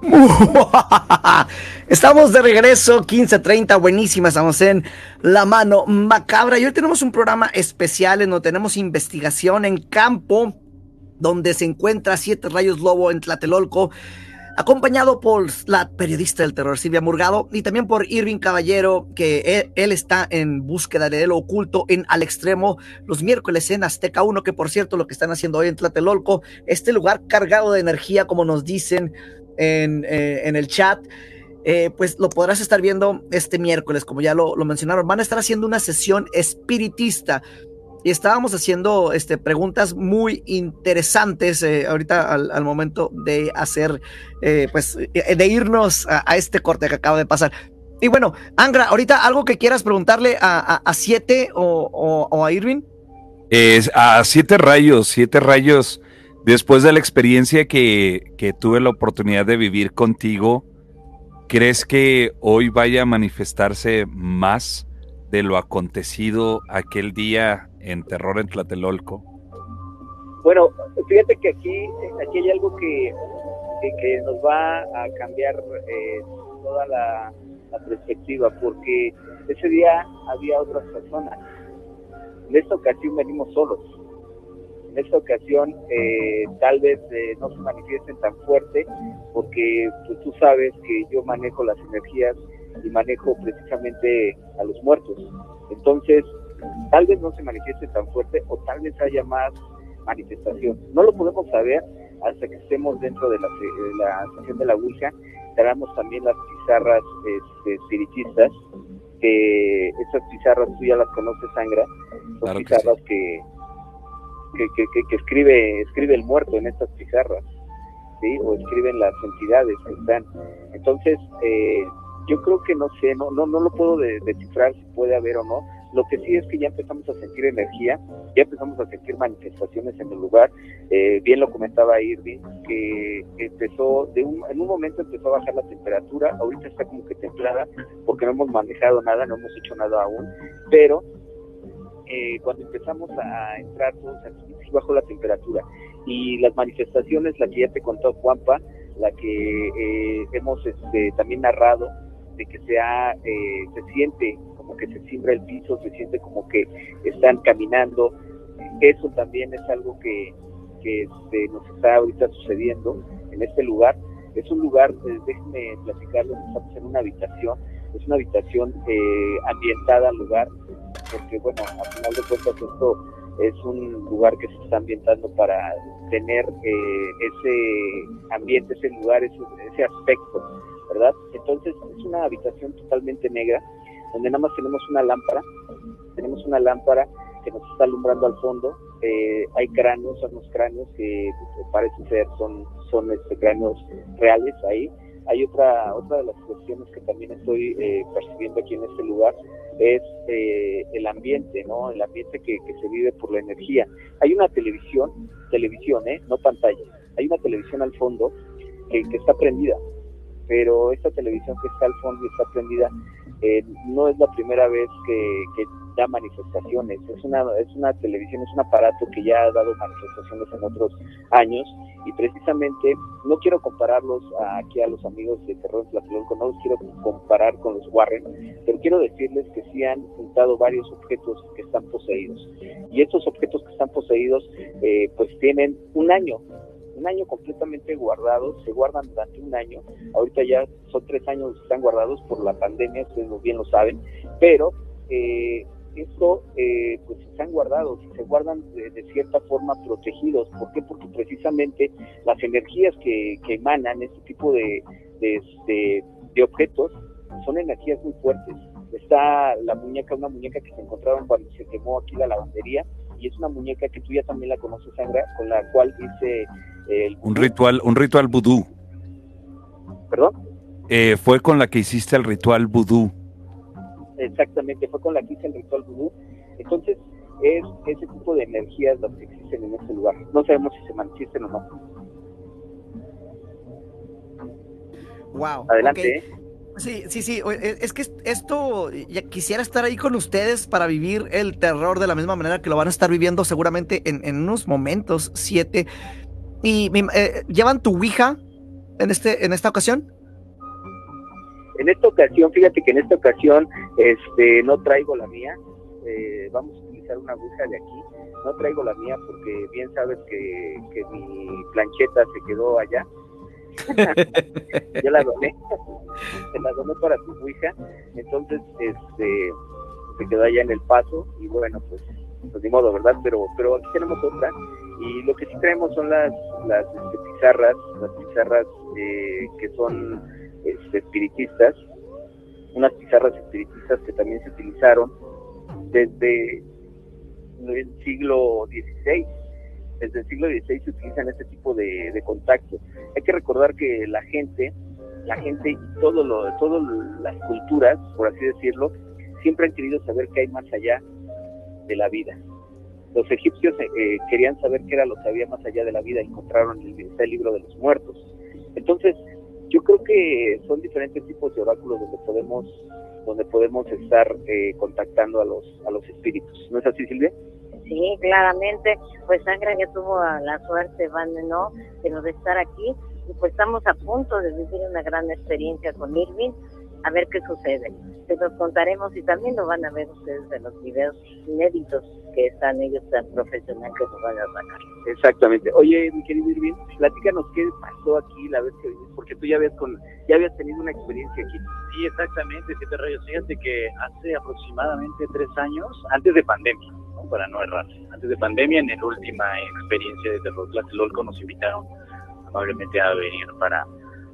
Estamos de regreso, 15.30, buenísima, estamos en La Mano Macabra y hoy tenemos un programa especial en donde tenemos investigación en campo, donde se encuentra Siete Rayos Lobo en Tlatelolco, acompañado por la periodista del terror Silvia Murgado y también por Irving Caballero, que él, está en búsqueda de lo oculto en Al Extremo los miércoles en Azteca 1, que por cierto lo que están haciendo hoy en Tlatelolco, este lugar cargado de energía, como nos dicen en, eh, en el chat. Eh, pues lo podrás estar viendo este miércoles, como ya lo, lo mencionaron. Van a estar haciendo una sesión espiritista y estábamos haciendo este, preguntas muy interesantes eh, ahorita al, momento de hacer, eh, pues, eh, de irnos a, este corte que acaba de pasar. Y bueno, Angra, ahorita algo que quieras preguntarle a, a, Siete o, a Irving.
Es a Siete Rayos, Siete Rayos, después de la experiencia que, que tuve la oportunidad de vivir contigo, ¿crees que hoy vaya a manifestarse más de lo acontecido aquel día en Terror en Tlatelolco?
Bueno, fíjate que aquí, aquí hay algo que, que, nos va a cambiar eh, toda la, perspectiva, porque ese día había otras personas. En esta ocasión venimos solos. En esta ocasión eh, tal vez eh, no se manifiesten tan fuerte, porque pues, tú sabes que yo manejo las energías y manejo precisamente a los muertos. Entonces, tal vez no se manifieste tan fuerte o tal vez haya más manifestación. No lo podemos saber hasta que estemos dentro de la, de sesión de la Ouija. Tenemos también las pizarras este, espiritistas, que esas pizarras tú ya las conoces, Sangra, son pizarras que, que, que, escribe, escribe el muerto en estas pizarras. ¿sí? O escriben las entidades que están. Entonces, eh, yo creo que no sé, no, no, no lo puedo descifrar si puede haber o no. Lo que sí es que ya empezamos a sentir energía, ya empezamos a sentir manifestaciones en el lugar. Eh, bien lo comentaba Irving, que empezó, de un, en un momento empezó a bajar la temperatura, ahorita está como que templada, porque no hemos manejado nada, no hemos hecho nada aún, pero eh, cuando empezamos a entrar todos aquí, sí bajó la temperatura. Y las manifestaciones, la que ya te contó Juanpa, la que eh, hemos este, también narrado, de que se, eh, se siente como que se simbra el piso, se siente como que están caminando. Eso también es algo que, que este, nos está ahorita sucediendo en este lugar. Es un lugar, eh, déjenme platicarles, estamos en una habitación, es una habitación eh, ambientada al lugar, porque bueno, a final de cuentas esto es un lugar que se está ambientando para tener eh, ese ambiente, ese lugar, ese, ese aspecto ¿verdad? Entonces es una habitación totalmente negra, donde nada más tenemos una lámpara, tenemos una lámpara que nos está alumbrando al fondo, eh, hay cráneos, son los cráneos que parece ser son, son este, cráneos reales ahí. Hay otra, otra de las cuestiones que también estoy eh, percibiendo aquí en este lugar, es eh, el ambiente, ¿no? El ambiente que, que, se vive por la energía. Hay una televisión, televisión, ¿eh? No pantalla. Hay una televisión al fondo que, que está prendida pero esta televisión que está al fondo y está prendida eh, no es la primera vez que, da manifestaciones. Es una, es una televisión, es un aparato que ya ha dado manifestaciones en otros años y precisamente no quiero compararlos aquí a los amigos de Terror Tlatelolco, no los quiero comparar con los Warren, pero quiero decirles que sí han juntado varios objetos que están poseídos. Y estos objetos que están poseídos eh, pues tienen un año un año completamente guardados, se guardan durante un año, ahorita ya son tres años que están guardados por la pandemia, ustedes bien lo saben, pero eh, esto eh, pues están guardados y se guardan de, cierta forma protegidos. ¿Por qué? Porque precisamente las energías que, emanan este tipo de, de, de, objetos son energías muy fuertes. Está la muñeca, una muñeca que se encontraron cuando se quemó aquí la lavandería, y es una muñeca que tú ya también la conoces, Sandra, con la cual hice
un ritual, un ritual vudú.
¿Perdón?
Eh, fue con la que hiciste el ritual vudú.
Exactamente, fue con la que hice el ritual vudú. Entonces, es ese tipo de energías las que existen en este lugar. No sabemos si se manifiestan o no.
Wow.
Adelante. ¿eh?
Sí, sí, sí. E, es que esto, ya quisiera estar ahí con ustedes para vivir el terror de la misma manera que lo van a estar viviendo seguramente en, unos momentos, siete. ¿Y eh, llevan tu Ouija en, este, en esta ocasión?
En esta ocasión, fíjate que en esta ocasión este, no traigo la mía. Eh, vamos a utilizar una Ouija de aquí. No traigo la mía porque bien sabes que, que mi plancheta se quedó allá. Yo la doné. se la doné para tu Ouija. Entonces, este se quedó allá en el paso y bueno, pues, pues ni modo, ¿verdad? Pero, pero aquí tenemos otra y lo que sí traemos son las, las este, pizarras, las pizarras eh, que son este, espiritistas, unas pizarras espiritistas que también se utilizaron desde el siglo XVI. Desde el siglo XVI se utilizan este tipo de, de contacto. Hay que recordar que la gente, la gente y todo lo, todas las culturas, por así decirlo, siempre han querido saber qué hay más allá de la vida los egipcios eh, eh, querían saber qué era lo que había más allá de la vida, encontraron el, el libro de los muertos. Entonces, yo creo que son diferentes tipos de oráculos donde podemos donde podemos estar eh, contactando a los a los espíritus. ¿No es así, Silvia?
Sí, claramente. Pues Sangra ya tuvo la suerte, Van, ¿no? Pero de estar aquí. Y pues estamos a punto de vivir una gran experiencia con Irving a ver qué sucede. Se los contaremos y también lo van a ver ustedes en los videos inéditos que están ellos tan profesionales que nos van a sacar.
Exactamente. Oye, mi querido Irving, platícanos qué pasó aquí la vez que viniste, porque tú ya habías, con, ya habías tenido una experiencia aquí.
Sí, exactamente, Siete Rayos. Fíjate que hace aproximadamente tres años, antes de pandemia, para no errar, antes de pandemia, en la última experiencia de Terror Tlatelolco nos invitaron amablemente a venir para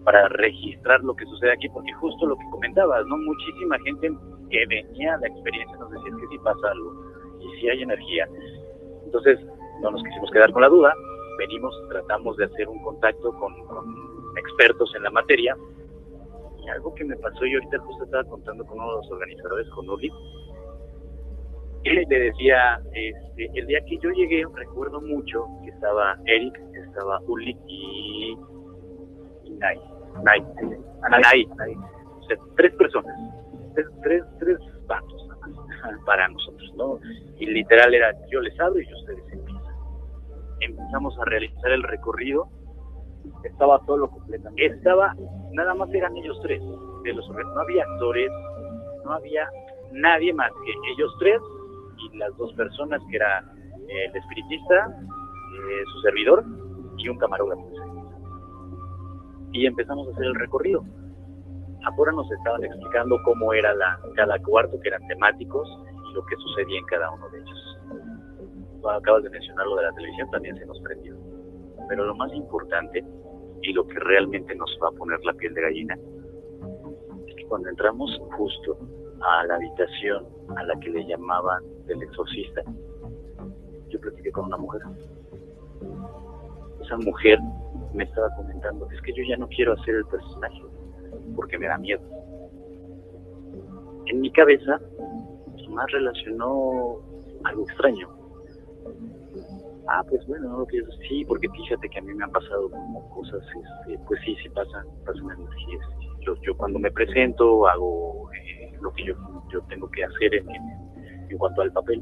para registrar lo que sucede aquí, porque justo lo que comentabas, ¿no? Muchísima gente que venía la experiencia nos decía que sí pasa algo y sí hay energía. Entonces, no nos quisimos quedar con la duda venimos, tratamos de hacer un contacto con, expertos en la materia. Y algo que me pasó, y ahorita justo estaba contando con uno de los organizadores, con Uli, él le decía, este, el día que yo llegué, recuerdo mucho que estaba Eric, estaba Uli y, y Nay, Nay, Nay, O sea, tres personas, tres, tres, tres vatos para nosotros, ¿no? Y literal era, yo les abro y ustedes empiezan. Empezamos a realizar el recorrido.
Estaba solo completamente.
Estaba, nada más eran ellos tres. De los, no había actores, no había nadie más que ellos tres y las dos personas que era eh, el espiritista, eh, su servidor y un camarógrafo. Y empezamos a hacer el recorrido. Afuera nos estaban explicando cómo era la, cada cuarto, que eran temáticos y lo que sucedía en cada uno de ellos. acabas de mencionar lo de la televisión, también se nos prendió. Pero lo más importante y lo que realmente nos va a poner la piel de gallina es que cuando entramos justo a la habitación a la que le llamaban del exorcista, yo platiqué con una mujer. Esa mujer me estaba comentando, es que yo ya no quiero hacer el personaje porque me da miedo. En mi cabeza más relacionó algo extraño. Ah, pues bueno, sí, porque fíjate que a mí me han pasado como cosas, este, pues sí, sí pasan, pasan energías. Yo, yo cuando me presento hago eh, lo que yo, yo tengo que hacer en, cuanto al papel,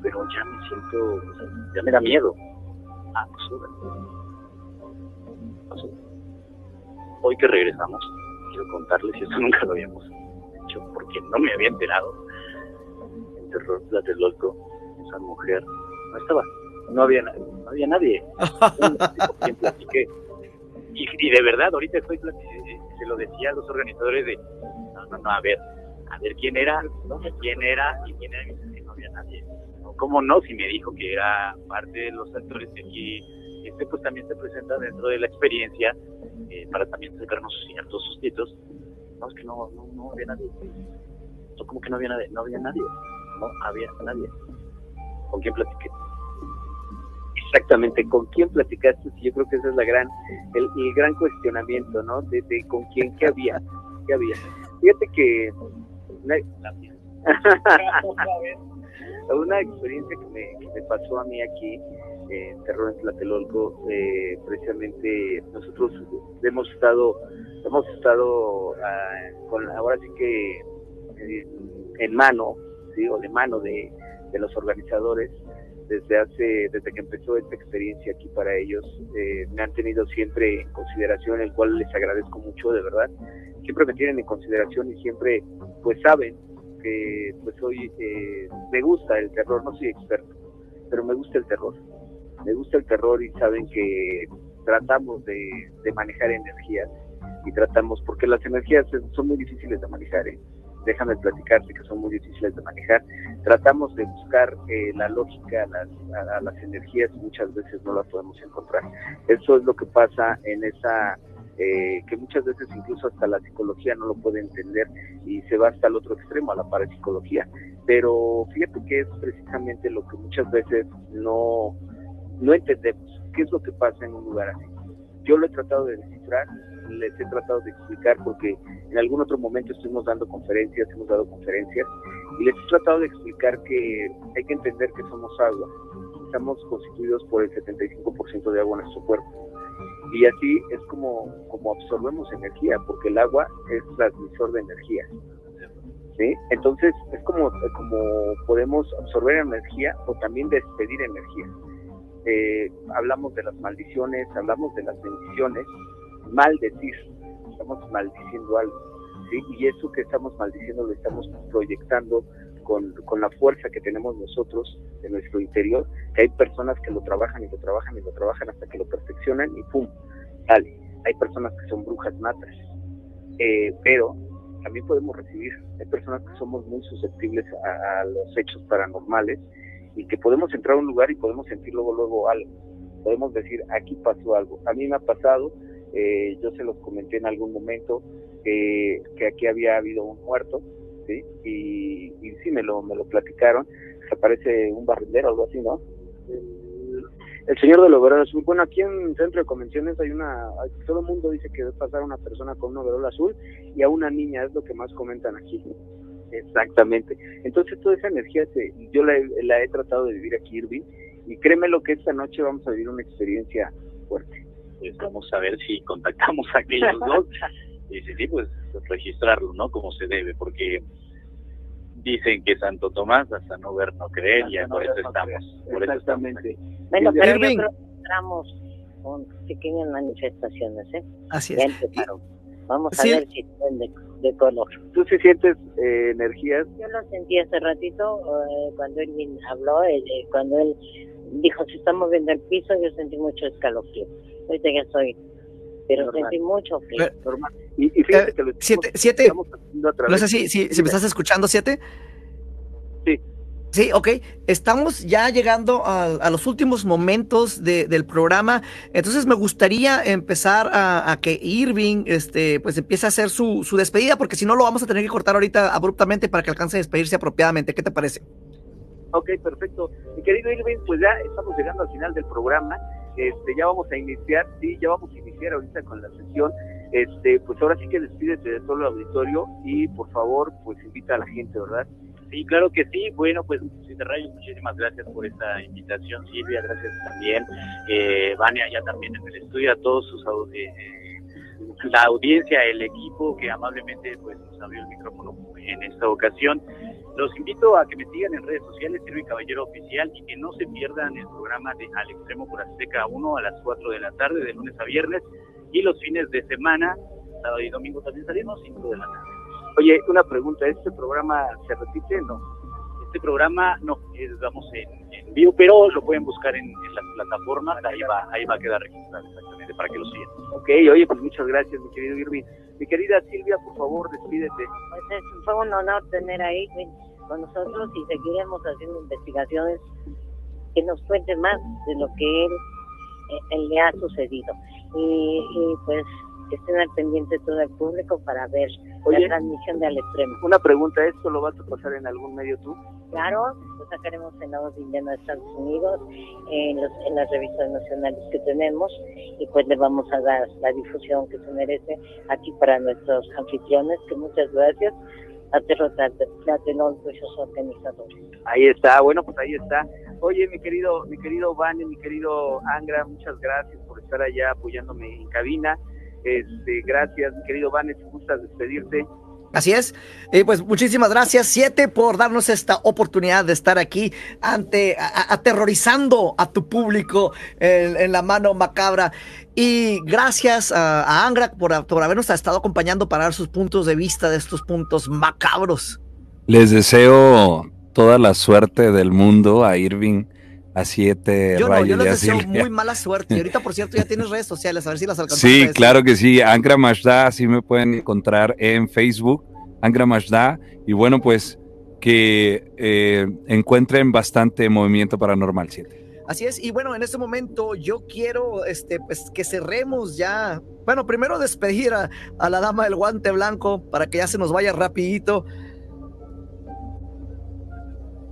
pero ya me siento, ya me da miedo. Ah, pues Hoy que regresamos, quiero contarles, y esto nunca lo habíamos hecho porque no me había enterado, el terror loco esa mujer, no estaba, no había, no había nadie. y, y de verdad, ahorita estoy se lo decía a los organizadores de, no, no, no, a ver, a ver quién era, quién era y quién era, y no había nadie. ¿Cómo no? Si me dijo que era parte de los actores que aquí, este pues también se presenta dentro de la experiencia eh, para también sacarnos ciertos sustitos. No, es que no, no, no había nadie. No, como que no había nadie, no había nadie, no había nadie. ¿Con quién platiqué?
Exactamente, ¿con quién platicaste? Yo creo que ese es la gran, el, gran cuestionamiento, ¿no? De, con quién, qué había, qué había. Fíjate que una experiencia que me, que me pasó a mí aquí en Terror en Tlatelolco, eh, precisamente nosotros hemos estado, hemos estado ah, con, ahora sí que eh, en mano, ¿sí? o de mano de, de los organizadores, desde hace, desde que empezó esta experiencia aquí para ellos, eh, me han tenido siempre en consideración, el cual les agradezco mucho, de verdad. Siempre me tienen en consideración y siempre, pues saben que, pues hoy eh, me gusta el terror, no soy experto, pero me gusta el terror. Me gusta el terror y saben que tratamos de, de manejar energías y tratamos, porque las energías son muy difíciles de manejar, ¿eh? déjame platicarte que son muy difíciles de manejar. Tratamos de buscar eh, la lógica a las, a, las energías y muchas veces no las podemos encontrar. Eso es lo que pasa en esa, eh, que muchas veces incluso hasta la psicología no lo puede entender y se va hasta el otro extremo, a la parapsicología. Pero fíjate que es precisamente lo que muchas veces no, no entendemos, qué es lo que pasa en un lugar así. Yo lo he tratado de descifrar les he tratado de explicar porque en algún otro momento estuvimos dando conferencias, hemos dado conferencias y les he tratado de explicar que hay que entender que somos agua. Estamos constituidos por el 75% de agua en nuestro cuerpo. Y así es como, como absorbemos energía, porque el agua es transmisor de energía. ¿Sí? Entonces es como, como podemos absorber energía o también despedir energía. Eh, hablamos de las maldiciones, hablamos de las bendiciones, maldecir, estamos maldiciendo algo. ¿sí? Y eso que estamos maldiciendo lo estamos proyectando con, con, la fuerza que tenemos nosotros de nuestro interior, hay personas que lo trabajan y lo trabajan y lo trabajan hasta que lo perfeccionan y ¡pum! sale. Hay personas que son brujas matas, eh, pero también podemos recibir, hay personas que somos muy susceptibles a, los hechos paranormales y que podemos entrar a un lugar y podemos sentir luego, luego algo. Podemos decir, aquí pasó algo. A mí me ha pasado, eh, yo se los comenté en algún momento que aquí había habido un muerto, ¿sí? Y, sí, me lo, me lo platicaron, se parece un barrendero algo así, ¿no? El señor del overol azul. Bueno, aquí en Centro de Convenciones hay una, todo el mundo dice que debe pasar una persona con un overol azul y a una niña, es lo que más comentan aquí. Exactamente. Entonces toda esa energía se, yo la, la, he tratado de vivir aquí, Irving, y créeme lo que esta noche vamos a vivir una experiencia fuerte.
Pues vamos a ver si contactamos a aquellos dos y si sí, pues registrarlo, ¿no? Como se debe, porque dicen que Santo Tomás hasta no ver no creer y por eso estamos. Por
Exactamente.
Eso estamos bueno, pero Irving. yo creo que entramos con pequeñas manifestaciones, ¿eh?
Así
es. Vamos a ver si tienen de, de, color.
¿Tú sí sientes eh, energías?
Yo lo sentí hace ratito eh, cuando Irving habló, eh, cuando él dijo se está moviendo el piso, yo sentí mucho escalofrío. Ahorita ya estoy pero Normal. sentí mucho frío.
Normal. Y, y fíjate que lo
siete, siete. No sé si, si, si me estás escuchando, siete.
Sí.
Sí, ok. Estamos ya llegando a, a los últimos momentos de, del programa. Entonces me gustaría empezar a, que Irving este, pues empiece a hacer su, su despedida, porque si no lo vamos a tener que cortar ahorita abruptamente para que alcance a despedirse apropiadamente. ¿Qué te parece?
Ok, perfecto. Mi querido Irving, pues ya estamos llegando al final del programa. Este, ya vamos a iniciar, sí, ya vamos a iniciar ahorita con la sesión. Este, pues ahora sí que despídete de todo el auditorio y por favor, pues invita a la gente, ¿verdad?
Sí, claro que sí. Bueno, pues Rayos, muchísimas gracias por esta invitación, Silvia, gracias también. Eh, Vania, ya también en el estudio, a todos sus eh, la audiencia, el equipo que amablemente pues nos abrió el micrófono en esta ocasión. Los invito a que me sigan en redes sociales, Silvia Caballero Oficial, y que no se pierdan el programa de Al Extremo por Azteca 1 a las 4 de la tarde, de lunes a viernes, y los fines de semana, sábado y domingo también salimos, 5 de la tarde.
Oye, una pregunta, ¿este programa se repite no?
Este programa no, es, vamos en, en, vivo, pero lo pueden buscar en, en las plataformas, ahí va, ahí va a quedar registrado exactamente para que lo sigan.
Ok, oye, pues muchas gracias, mi querido Irving. Mi querida Silvia, por favor, despídete.
Pues es, fue un honor tener ahí con nosotros y seguiremos haciendo investigaciones que nos cuenten más de lo que él, él le ha sucedido. Y, y pues que estén al pendiente todo el público para ver Oye, la transmisión de Al Extremo.
Una pregunta, ¿esto lo vas a pasar en algún medio tú?
Claro, lo sacaremos en la voz de Estados Unidos, en, los, en las revistas nacionales que tenemos, y pues le vamos a dar la difusión que se merece aquí para nuestros anfitriones, que muchas gracias a sus organizadores.
Ahí está, bueno, pues ahí está. Oye, mi querido, mi querido Vane, mi querido Angra, muchas gracias por estar allá apoyándome en cabina. Este, gracias, mi querido Vanes, gustas despedirte.
Así es. Eh, pues muchísimas gracias, Siete, por darnos esta oportunidad de estar aquí ante, a, aterrorizando a tu público en, en, la mano macabra. Y gracias a, a Angra por, por habernos estado acompañando para dar sus puntos de vista de estos puntos macabros.
Les deseo toda la suerte del mundo a Irving a siete
yo
rayos.
No, yo les deseo muy mala suerte. Y ahorita, por cierto, ya tienes redes sociales, a ver si las alcanzas.
Sí, claro que sí. Angra Majda, así me pueden encontrar en Facebook, Angra Majda. Y bueno, pues que eh, encuentren bastante movimiento paranormal 7.
Así es, y bueno, en este momento yo quiero este, pues, que cerremos ya. Bueno, primero despedir a, a la dama del guante blanco para que ya se nos vaya rapidito.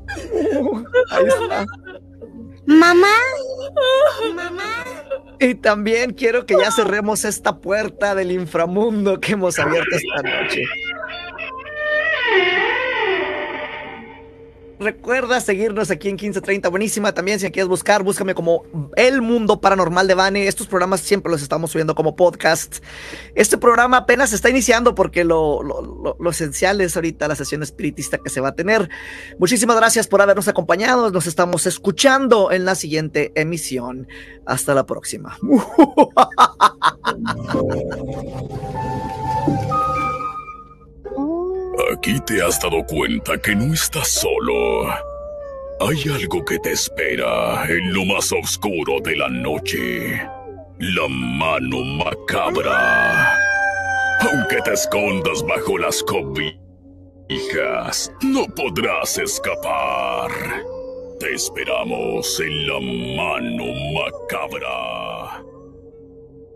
Ahí está.
Mamá, mamá.
Y también quiero que ya cerremos esta puerta del inframundo que hemos abierto esta noche. Recuerda seguirnos aquí en 1530, buenísima. También si quieres buscar, búscame como El Mundo Paranormal de Bane. Estos programas siempre los estamos subiendo como podcast. Este programa apenas está iniciando porque lo, lo, lo, lo esencial es ahorita la sesión espiritista que se va a tener. Muchísimas gracias por habernos acompañado. Nos estamos escuchando en la siguiente emisión. Hasta la próxima.
Aquí te has dado cuenta que no estás solo. Hay algo que te espera en lo más oscuro de la noche. La mano macabra. Aunque te escondas bajo las cobijas, no podrás escapar. Te esperamos en la mano macabra.